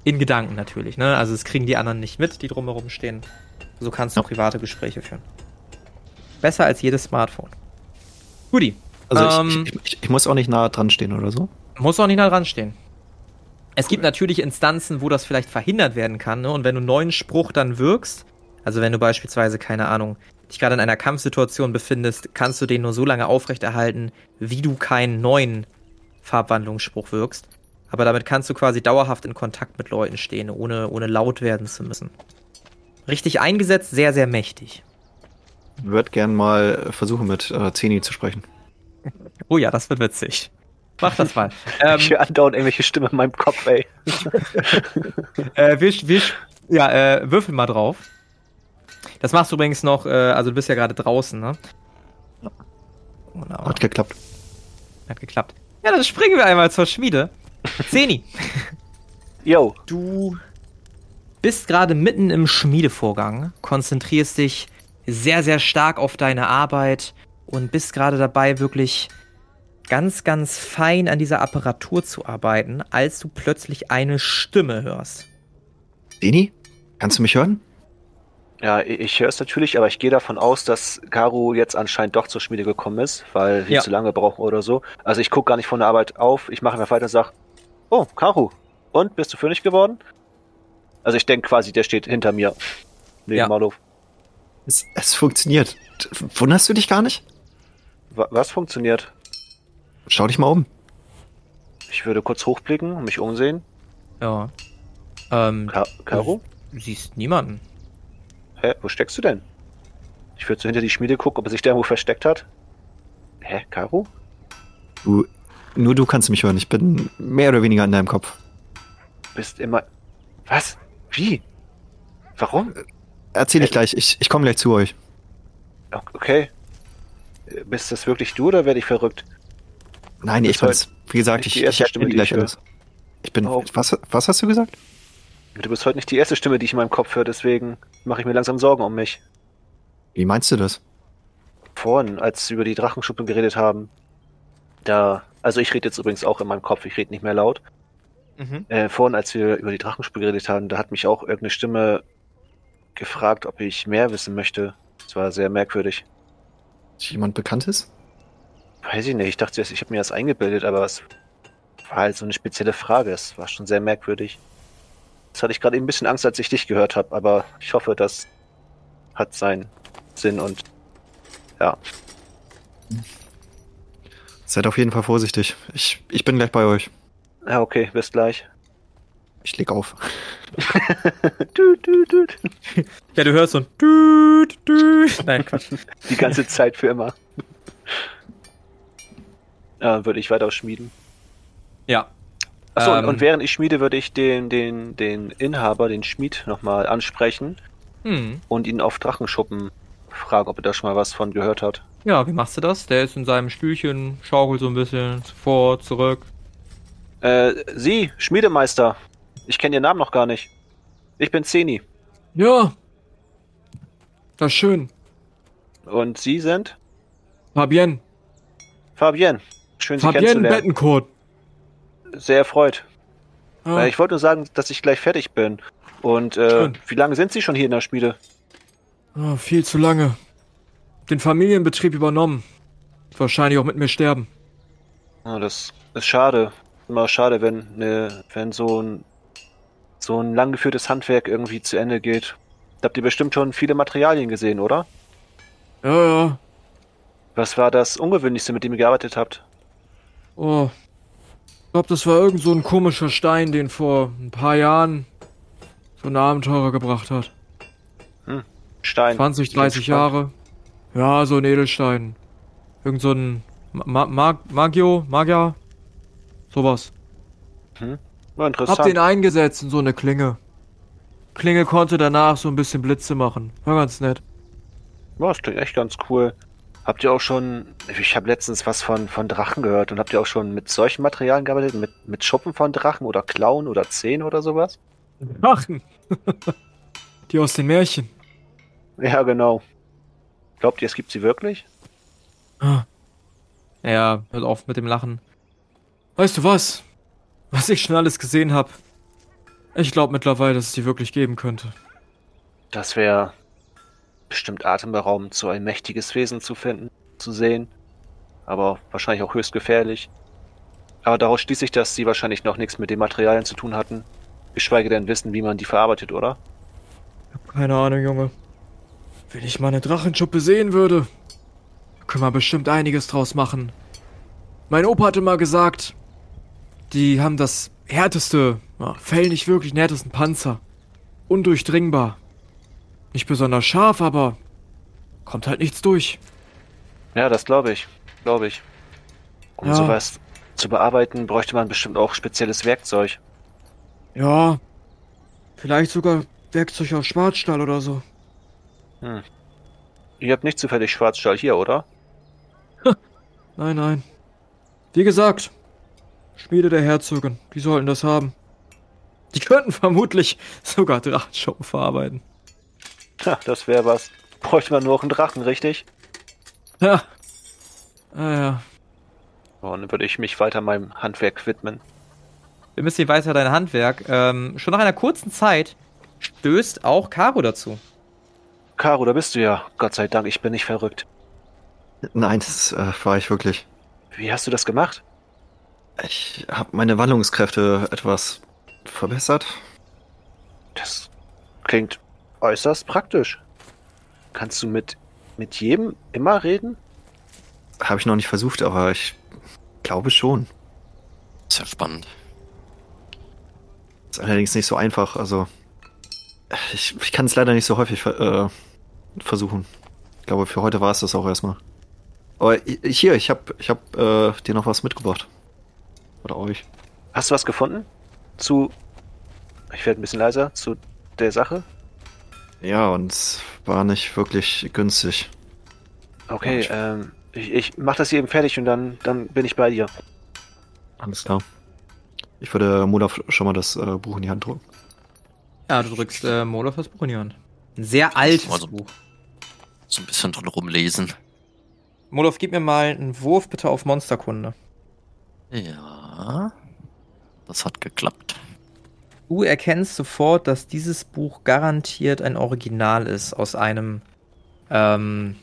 In Gedanken natürlich, ne? Also es kriegen die anderen nicht mit, die drumherum stehen. So kannst du Ja. private Gespräche führen. Besser als jedes Smartphone. Guti. Also Ähm, ich, ich, ich muss auch nicht nah dran stehen oder so. Muss auch nicht nah dran stehen. Es gibt natürlich Instanzen, wo das vielleicht verhindert werden kann, ne? Und wenn du einen neuen Spruch dann wirkst, also wenn du beispielsweise, keine Ahnung, dich gerade in einer Kampfsituation befindest, kannst du den nur so lange aufrechterhalten, wie du keinen neuen Farbwandlungsspruch wirkst. Aber damit kannst du quasi dauerhaft in Kontakt mit Leuten stehen, ohne, ohne laut werden zu müssen. Richtig eingesetzt, sehr, sehr mächtig. Würde gern mal versuchen, mit äh, Zeni zu sprechen. Oh ja, das wird witzig. Mach das mal. ähm, *laughs* ich höre andauernd irgendwelche Stimmen in meinem Kopf, ey. *laughs* äh, wir, wir, ja, äh, würfel mal drauf. Das machst du übrigens noch, äh, also du bist ja gerade draußen, ne? Wunderbar. Hat geklappt. Hat geklappt. Ja, dann springen wir einmal zur Schmiede. *laughs* Zeni, Yo. du bist gerade mitten im Schmiedevorgang, konzentrierst dich sehr, sehr stark auf deine Arbeit und bist gerade dabei, wirklich ganz, ganz fein an dieser Apparatur zu arbeiten, als du plötzlich eine Stimme hörst. Deni, kannst du mich hören? Ja, ich, ich höre es natürlich, aber ich gehe davon aus, dass Karu jetzt anscheinend doch zur Schmiede gekommen ist, weil wir Ja. zu lange brauchen oder so. Also ich gucke gar nicht von der Arbeit auf, ich mache mir weiter und sag, oh, Karu, und, bist du König geworden? Also ich denke quasi, der steht hinter mir. Neben Ja. Marlow. Es, es funktioniert. Wunderst du dich gar nicht? Wa- Was funktioniert? Schau dich mal um. Ich würde kurz hochblicken und mich umsehen. Ja. Ähm, Ka Karu? du siehst niemanden. Hä, wo steckst du denn? Ich würde so hinter die Schmiede gucken, ob er sich da irgendwo versteckt hat. Hä, Karu? Du, nur du kannst mich hören. Ich bin mehr oder weniger in deinem Kopf. Bist immer. Was? Wie? Warum? Erzähl ich Äh, gleich. Ich, ich komme gleich zu euch. Okay. Bist das wirklich du oder werde ich verrückt? Nein, ich bin's. Wie gesagt, ich, ich Stimme, die gleich ich alles. Ich bin. Oh. Was, was hast du gesagt? Du bist heute nicht die erste Stimme, die ich in meinem Kopf höre, deswegen mache ich mir langsam Sorgen um mich. Wie meinst du das? Vorhin, als wir über die Drachenschuppe geredet haben, da. Also ich rede jetzt übrigens auch in meinem Kopf, ich rede nicht mehr laut. Mhm. Äh, vorhin, als wir über die Drachenschuppe geredet haben, da hat mich auch irgendeine Stimme gefragt, ob ich mehr wissen möchte. Das war sehr merkwürdig. Ist jemand Bekanntes? Weiß ich nicht, ich dachte, ich habe mir das eingebildet, aber es war halt so eine spezielle Frage. Es war schon sehr merkwürdig. Jetzt hatte ich gerade eben ein bisschen Angst, als ich dich gehört habe, aber ich hoffe, das hat seinen Sinn und ja. Seid auf jeden Fall vorsichtig. Ich, ich bin gleich bei euch. Ja, okay, bis gleich. Ich leg auf. Düt, düt, düt. Ja, du hörst so ein Düt, Düt. Nein, Quatsch. Die ganze Zeit für immer. Ja, würde ich weiter schmieden. Ja. Achso, Ähm. und während ich schmiede, würde ich den, den, den Inhaber, den Schmied, nochmal ansprechen Hm. und ihn auf Drachenschuppen fragen, ob er da schon mal was von gehört hat. Ja, wie machst du das? Der ist in seinem Stühlchen, schaukelt so ein bisschen vor, zurück. Äh, Sie, Schmiedemeister. Ich kenne Ihren Namen noch gar nicht. Ich bin Zeni. Ja. Das ist schön. Und Sie sind? Fabienne. Fabienne. Schön, Sie Fabienne kennenzulernen. Bettencourt. Sehr erfreut. Ah, ich wollte nur sagen, dass ich gleich fertig bin. Und äh, wie lange sind Sie schon hier in der Schmiede? ah, viel zu lange. Den Familienbetrieb übernommen. Wahrscheinlich auch mit mir sterben. Ah, das ist schade. Immer schade, wenn, ne, wenn so ein so ein langgeführtes Handwerk irgendwie zu Ende geht. Da habt ihr bestimmt schon viele Materialien gesehen, oder? Ja, ja. Was war das Ungewöhnlichste, mit dem ihr gearbeitet habt? Oh. Ich glaube, das war irgend so ein komischer Stein, den vor ein paar Jahren so ein Abenteurer gebracht hat. Stein. 20, 30 Spannend. Jahre. Ja, so ein Edelstein. Irgend so ein Ma Ma Magio, Magia. Sowas. War interessant. Hab den eingesetzt in so eine Klinge. Klinge konnte danach so ein bisschen Blitze machen. War ganz nett. Ja, das klingt echt ganz cool. Habt ihr auch schon, ich habe letztens was von, von Drachen gehört und habt ihr auch schon mit solchen Materialien gearbeitet? Mit, mit Schuppen von Drachen oder Klauen oder Zähnen oder sowas? Drachen. *laughs* Die aus den Märchen. Ja, genau. Glaubt ihr, es gibt sie wirklich? Ah. Ja, hört auf mit dem Lachen. Weißt du was? Was ich schon alles gesehen hab. Ich glaube mittlerweile, dass es die wirklich geben könnte. Das wäre bestimmt atemberaubend, so ein mächtiges Wesen zu finden, zu sehen. Aber wahrscheinlich auch höchst gefährlich. Aber daraus schließe ich, dass sie wahrscheinlich noch nichts mit den Materialien zu tun hatten. Geschweige denn wissen, wie man die verarbeitet, oder? Keine Ahnung, Junge. Wenn ich mal eine Drachenschuppe sehen würde, können wir bestimmt einiges draus machen. Mein Opa hatte mal gesagt, die haben das härteste, ja, Fell nicht wirklich den härtesten Panzer. Undurchdringbar. Nicht besonders scharf, aber kommt halt nichts durch. Ja, das glaube ich. Glaube ich. Um Ja. sowas zu bearbeiten, bräuchte man bestimmt auch spezielles Werkzeug. Ja, vielleicht sogar Werkzeug aus Schwarzstahl oder so. Ihr habt nicht zufällig Schwarzstahl hier, oder? *laughs* Nein, nein. Wie gesagt, Schmiede der Herzogin, die sollten das haben. Die könnten vermutlich sogar Drachenschuppen verarbeiten. Ja, das wäre was. Bräuchte man nur noch einen Drachen, richtig? Ja. Ah ja. Dann würde ich mich weiter meinem Handwerk widmen. Wir müssen weiter dein Handwerk. Ähm, schon nach einer kurzen Zeit stößt auch Caro dazu. Caro, da bist du ja. Gott sei Dank, ich bin nicht verrückt. Nein, das äh, war ich wirklich. Wie hast du das gemacht? Ich habe meine Wandlungskräfte etwas verbessert. Das klingt äußerst praktisch. Kannst du mit, mit jedem immer reden? Habe ich noch nicht versucht, aber ich glaube schon. Sehr spannend. Ist allerdings nicht so einfach. Also ich, ich kann es leider nicht so häufig äh, versuchen. Ich glaube, für heute war es das auch erstmal. Aber hier, ich habe ich hab, äh, dir noch was mitgebracht. Oder euch. Hast du was gefunden? Zu. Ich werde ein bisschen leiser. Zu der Sache? Ja, und es war nicht wirklich günstig. Okay, ähm, ich, ich mach das hier eben fertig und dann, dann bin ich bei dir. Alles klar. Ich würde Molaf schon mal das äh, Buch in die Hand drücken. Ja, du drückst äh, Molaf das Buch in die Hand. Ein sehr altes Also- Buch. So ein bisschen drin rumlesen. Molov, gib mir mal einen Wurf bitte auf Monsterkunde. Ja. Das hat geklappt. Du erkennst sofort, dass dieses Buch garantiert ein Original ist aus einem, ähm,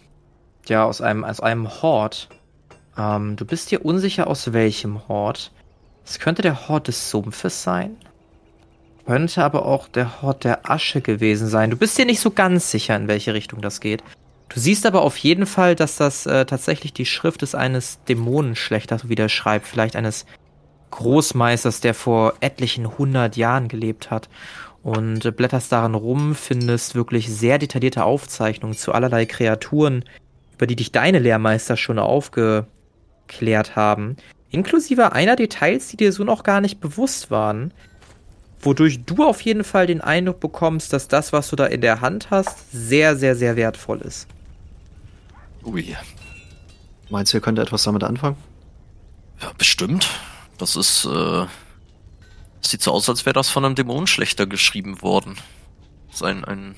ja, aus einem, aus einem Hort. Ähm, du bist dir unsicher aus welchem Hort. Es könnte der Hort des Sumpfes sein. Könnte aber auch der Hort der Asche gewesen sein. Du bist dir nicht so ganz sicher, in welche Richtung das geht. Du siehst aber auf jeden Fall, dass das äh, tatsächlich die Schrift ist eines Dämonenschlechters, wie der schreibt. Vielleicht eines Großmeisters, der vor etlichen hundert Jahren gelebt hat. Und äh, blätterst daran rum, findest wirklich sehr detaillierte Aufzeichnungen zu allerlei Kreaturen, über die dich deine Lehrmeister schon aufgeklärt haben. Inklusive einer Details, die dir so noch gar nicht bewusst waren. Wodurch du auf jeden Fall den Eindruck bekommst, dass das, was du da in der Hand hast, sehr, sehr, sehr wertvoll ist. Ui. Meinst du, ihr könnt etwas damit anfangen? Ja, bestimmt. Das ist, äh. Sieht so aus, als wäre das von einem Dämonenschlechter geschrieben worden. Das ist ein, ein,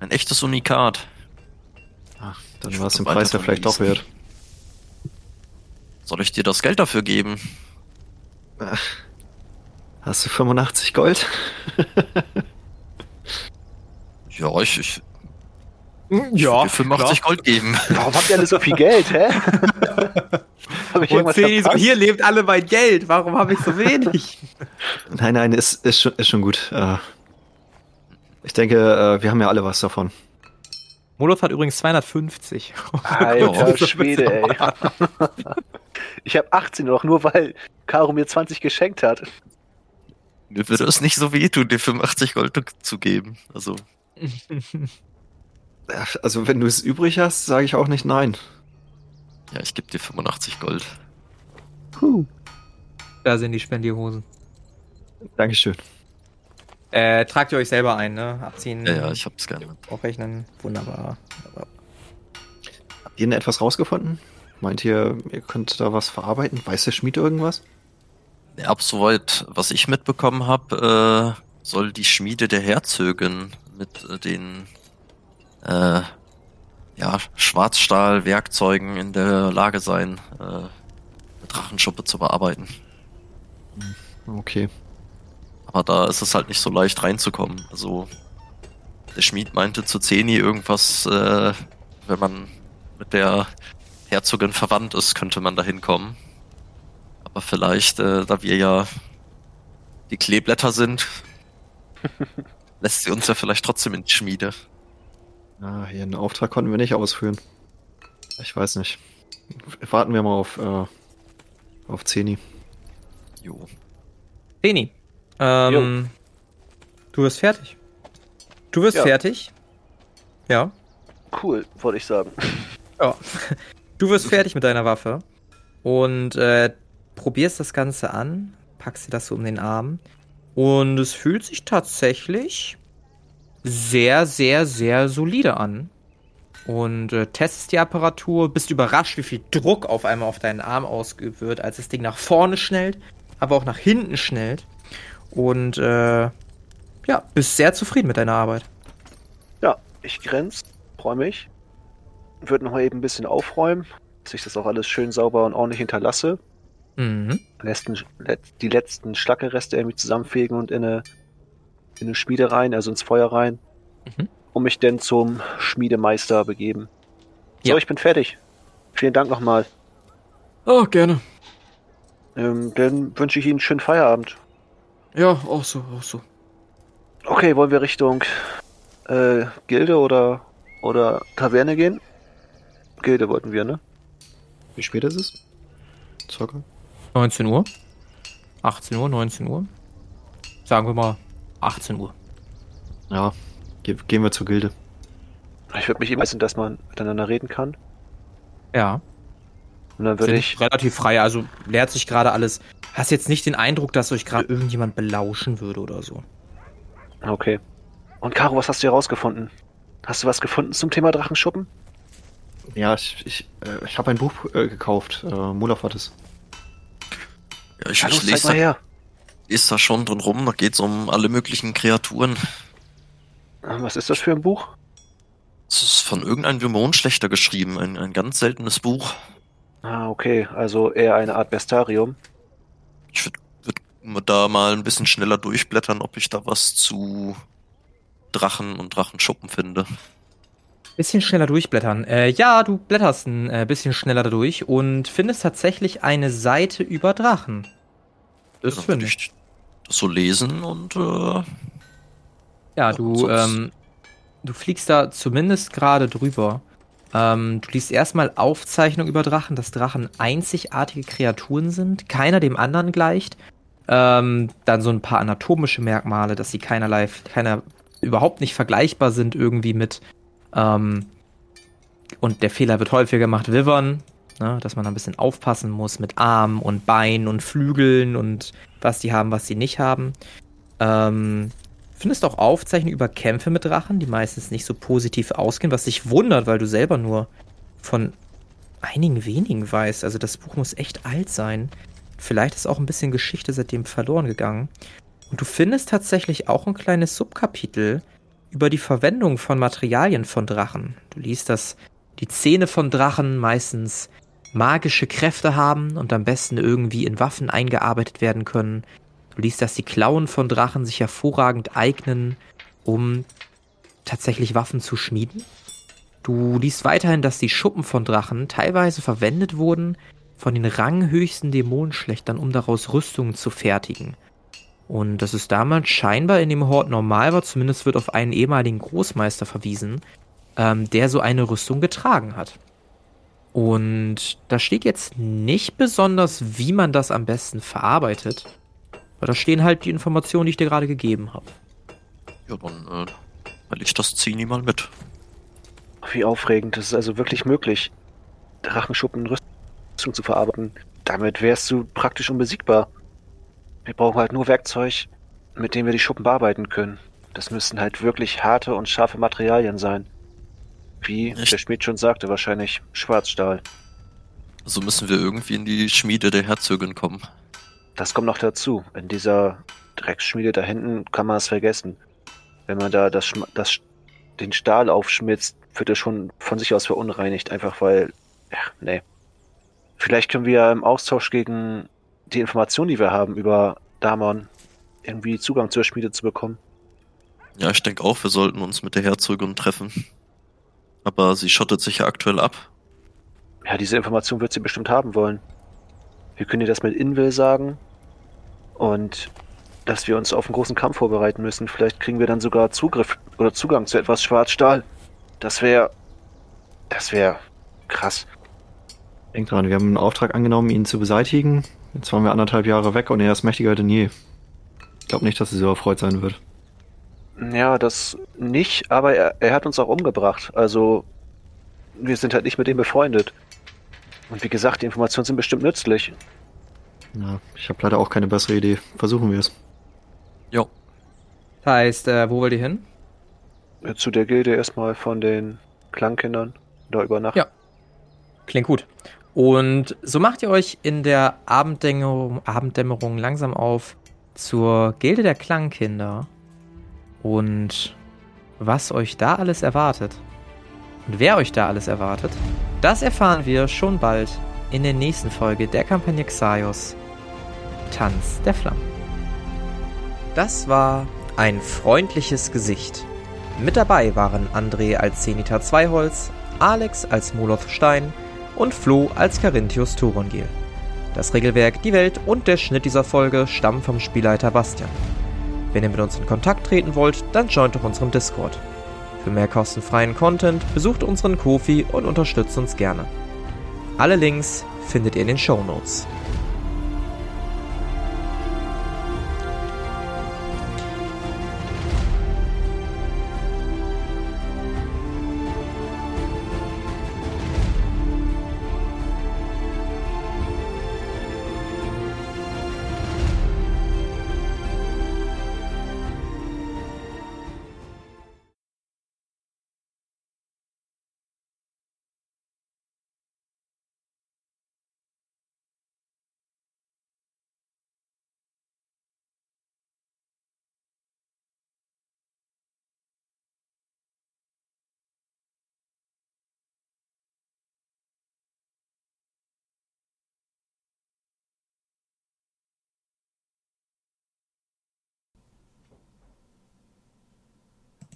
ein echtes Unikat. Ach, dann war es den Preis ja vielleicht doch wert. Soll ich dir das Geld dafür geben? Hast du 85 Gold? *laughs* Ja, ich, ich, ich Ja, dir 85 Gold geben. Warum habt ihr alle so viel Geld, hä? *laughs* Ich Und Ceni so, hier lebt alle mein Geld. Warum habe ich so wenig? *laughs* Nein, nein, ist, ist, schon, ist schon gut. Äh, ich denke, äh, wir haben ja alle was davon. Molov hat übrigens 250. *laughs* Alter. Schwede, ey. *laughs* Ich habe 18 noch, nur weil Caro mir 20 geschenkt hat. Mir würde es nicht so wehtun, dir 85 Gold zu geben. Also, Also, wenn du es übrig hast, sage ich auch nicht nein. Ja, ich gebe dir 85 Gold. Da sind die Spendierhosen. Dankeschön. Äh, tragt ihr euch selber ein, ne? Abziehen. Ja, ja, ich hab's gerne. Aufrechnen. Wunderbar. Wunderbar. Habt ihr denn etwas rausgefunden? Meint ihr, ihr könnt da was verarbeiten? Weiß der Schmied irgendwas? Ja, ab soweit, was ich mitbekommen habe, äh, soll die Schmiede der Herzögin mit äh, den äh, ja, Schwarzstahlwerkzeugen in der Lage sein, äh, eine Drachenschuppe zu bearbeiten. Okay. Aber da ist es halt nicht so leicht reinzukommen. Also der Schmied meinte zu Zeni irgendwas, äh, wenn man mit der Herzogin verwandt ist, könnte man da hinkommen. Aber vielleicht, äh, da wir ja die Kleeblätter sind, *laughs* lässt sie uns ja vielleicht trotzdem in die Schmiede. Ah, hier einen Auftrag konnten wir nicht ausführen. Ich weiß nicht. Warten wir mal auf, äh, auf Zeni. Jo. Beni. Ähm, du wirst fertig. Du wirst Ja. fertig. Ja. Cool, wollte ich sagen. Ja. Du wirst fertig mit deiner Waffe und äh, probierst das Ganze an, packst dir das so um den Arm und es fühlt sich tatsächlich sehr, sehr, sehr solide an. Und äh, testest die Apparatur, bist überrascht, wie viel Druck auf einmal auf deinen Arm ausgeübt wird, als das Ding nach vorne schnellt, aber auch nach hinten schnellt. und äh, ja, bist sehr zufrieden mit deiner Arbeit. Ja, ich grenz, freue mich. Würde noch mal eben ein bisschen aufräumen, dass ich das auch alles schön sauber und ordentlich hinterlasse. Mhm. Letzten, let, die letzten Schlackereste irgendwie zusammenfegen und in eine, in eine Schmiede rein, also ins Feuer rein, Mhm. um mich dann zum Schmiedemeister begeben. So, Ja. ich bin fertig. Vielen Dank nochmal. Oh, gerne. Ähm, dann wünsche ich Ihnen einen schönen Feierabend. Ja, auch so, auch so. Okay, wollen wir Richtung äh, Gilde oder, oder Taverne gehen? Gilde wollten wir, ne? Wie spät ist es? Circa? 19 Uhr. 18 Uhr, 19 Uhr. Sagen wir mal 18 Uhr. Ja, ge gehen wir zur Gilde. Ich würde mich eben wissen, dass man miteinander reden kann. Ja. Und dann würde ich. relativ frei, also leert sich gerade alles. Hast jetzt nicht den Eindruck, dass euch gerade irgendjemand belauschen würde oder so. Okay. Und Caro, was hast du herausgefunden? Hast du was gefunden zum Thema Drachenschuppen? Ja, ich, ich, äh, ich habe ein Buch äh, gekauft. Äh, Molov hat es. Ja, ich, Ja, ich los, zeig lese mal da, her. Lese da schon drin rum. Da geht's um alle möglichen Kreaturen. Ah, Was ist das für ein Buch? Es ist von irgendeinem Dämonenschlechter geschrieben. Ein, ein ganz seltenes Buch. Ah, okay. Also eher eine Art Bestarium. Ich würde würd da mal ein bisschen schneller durchblättern, ob ich da was zu Drachen und Drachenschuppen finde. Bisschen schneller durchblättern. Äh, ja, du blätterst ein äh, bisschen schneller durch und findest tatsächlich eine Seite über Drachen. Das Dann finde ich. So lesen und äh, Ja, du, ähm, du fliegst da zumindest gerade drüber. Ähm, du liest erstmal Aufzeichnung über Drachen, dass Drachen einzigartige Kreaturen sind, keiner dem anderen gleicht. Ähm, dann so ein paar anatomische Merkmale, dass sie keinerlei, keiner überhaupt nicht vergleichbar sind irgendwie mit. Ähm, und der Fehler wird häufiger gemacht, Wivern, ne, dass man ein bisschen aufpassen muss mit Armen und Beinen und Flügeln und was die haben, was sie nicht haben. Ähm, findest auch Aufzeichnungen über Kämpfe mit Drachen, die meistens nicht so positiv ausgehen, was dich wundert, weil du selber nur von einigen wenigen weißt. Also das Buch muss echt alt sein. Vielleicht ist auch ein bisschen Geschichte seitdem verloren gegangen. Und du findest tatsächlich auch ein kleines Subkapitel über die Verwendung von Materialien von Drachen. Du liest, dass die Zähne von Drachen meistens magische Kräfte haben und am besten irgendwie in Waffen eingearbeitet werden können. Du liest, dass die Klauen von Drachen sich hervorragend eignen, um tatsächlich Waffen zu schmieden. Du liest weiterhin, dass die Schuppen von Drachen teilweise verwendet wurden von den ranghöchsten Dämonenschlechtern, um daraus Rüstungen zu fertigen. Und dass es damals scheinbar in dem Hort normal war, zumindest wird auf einen ehemaligen Großmeister verwiesen, ähm, der so eine Rüstung getragen hat. Und da steht jetzt nicht besonders, wie man das am besten verarbeitet. Aber da stehen halt die Informationen, die ich dir gerade gegeben habe. ja, dann äh, weil ich das Zini mal mit. Wie aufregend. Das ist also wirklich möglich, Drachenschuppen Rüstung zu verarbeiten. Damit wärst du praktisch unbesiegbar. Wir brauchen halt nur Werkzeug, mit dem wir die Schuppen bearbeiten können. Das müssen halt wirklich harte und scharfe Materialien sein. Wie Echt? der Schmied schon sagte, wahrscheinlich Schwarzstahl. Also müssen wir irgendwie in die Schmiede der Herzogin kommen. Das kommt noch dazu. In dieser Drecksschmiede da hinten kann man es vergessen. Wenn man da das, das, den Stahl aufschmitzt, wird er schon von sich aus verunreinigt, einfach weil, ja, nee. Vielleicht können wir im Austausch gegen die Informationen, die wir haben über Damon, irgendwie Zugang zur Schmiede zu bekommen. Ja, ich denke auch, wir sollten uns mit der Herzogin treffen. Aber sie schottet sich ja aktuell ab. Ja, diese Information wird sie bestimmt haben wollen. Wir können ihr das mit Invel sagen und dass wir uns auf einen großen Kampf vorbereiten müssen. Vielleicht kriegen wir dann sogar Zugriff oder Zugang zu etwas Schwarzstahl. Das wäre, das wäre krass. Denk dran, wir haben einen Auftrag angenommen, ihn zu beseitigen. Jetzt waren wir anderthalb Jahre weg und er ist mächtiger denn je. Ich glaube nicht, dass er so erfreut sein wird. Ja, das nicht, aber er, er hat uns auch umgebracht. Also wir sind halt nicht mit ihm befreundet. Und wie gesagt, die Informationen sind bestimmt nützlich. Ja, ich habe leider auch keine bessere Idee. Versuchen wir es. Jo. Das heißt, äh, wo wollt ihr hin? Äh, Zu der Gilde erstmal von den Klangkindern da über Nacht. Ja. Klingt gut. Und so macht ihr euch in der Abenddämmerung, Abenddämmerung langsam auf zur Gilde der Klangkinder und was euch da alles erwartet und wer euch da alles erwartet, das erfahren wir schon bald in der nächsten Folge der Kampagne Xaios Tanz der Flammen. Das war ein freundliches Gesicht. Mit dabei waren André als Zenita Zweiholz, Alex als Moloth Stein und Flo als Carinthius Thorongil. Das Regelwerk, die Welt und der Schnitt dieser Folge stammen vom Spielleiter Bastian. Wenn ihr mit uns in Kontakt treten wollt, dann joint doch unserem Discord. Für mehr kostenfreien Content besucht unseren Kofi und unterstützt uns gerne. Alle Links findet ihr in den Show Notes.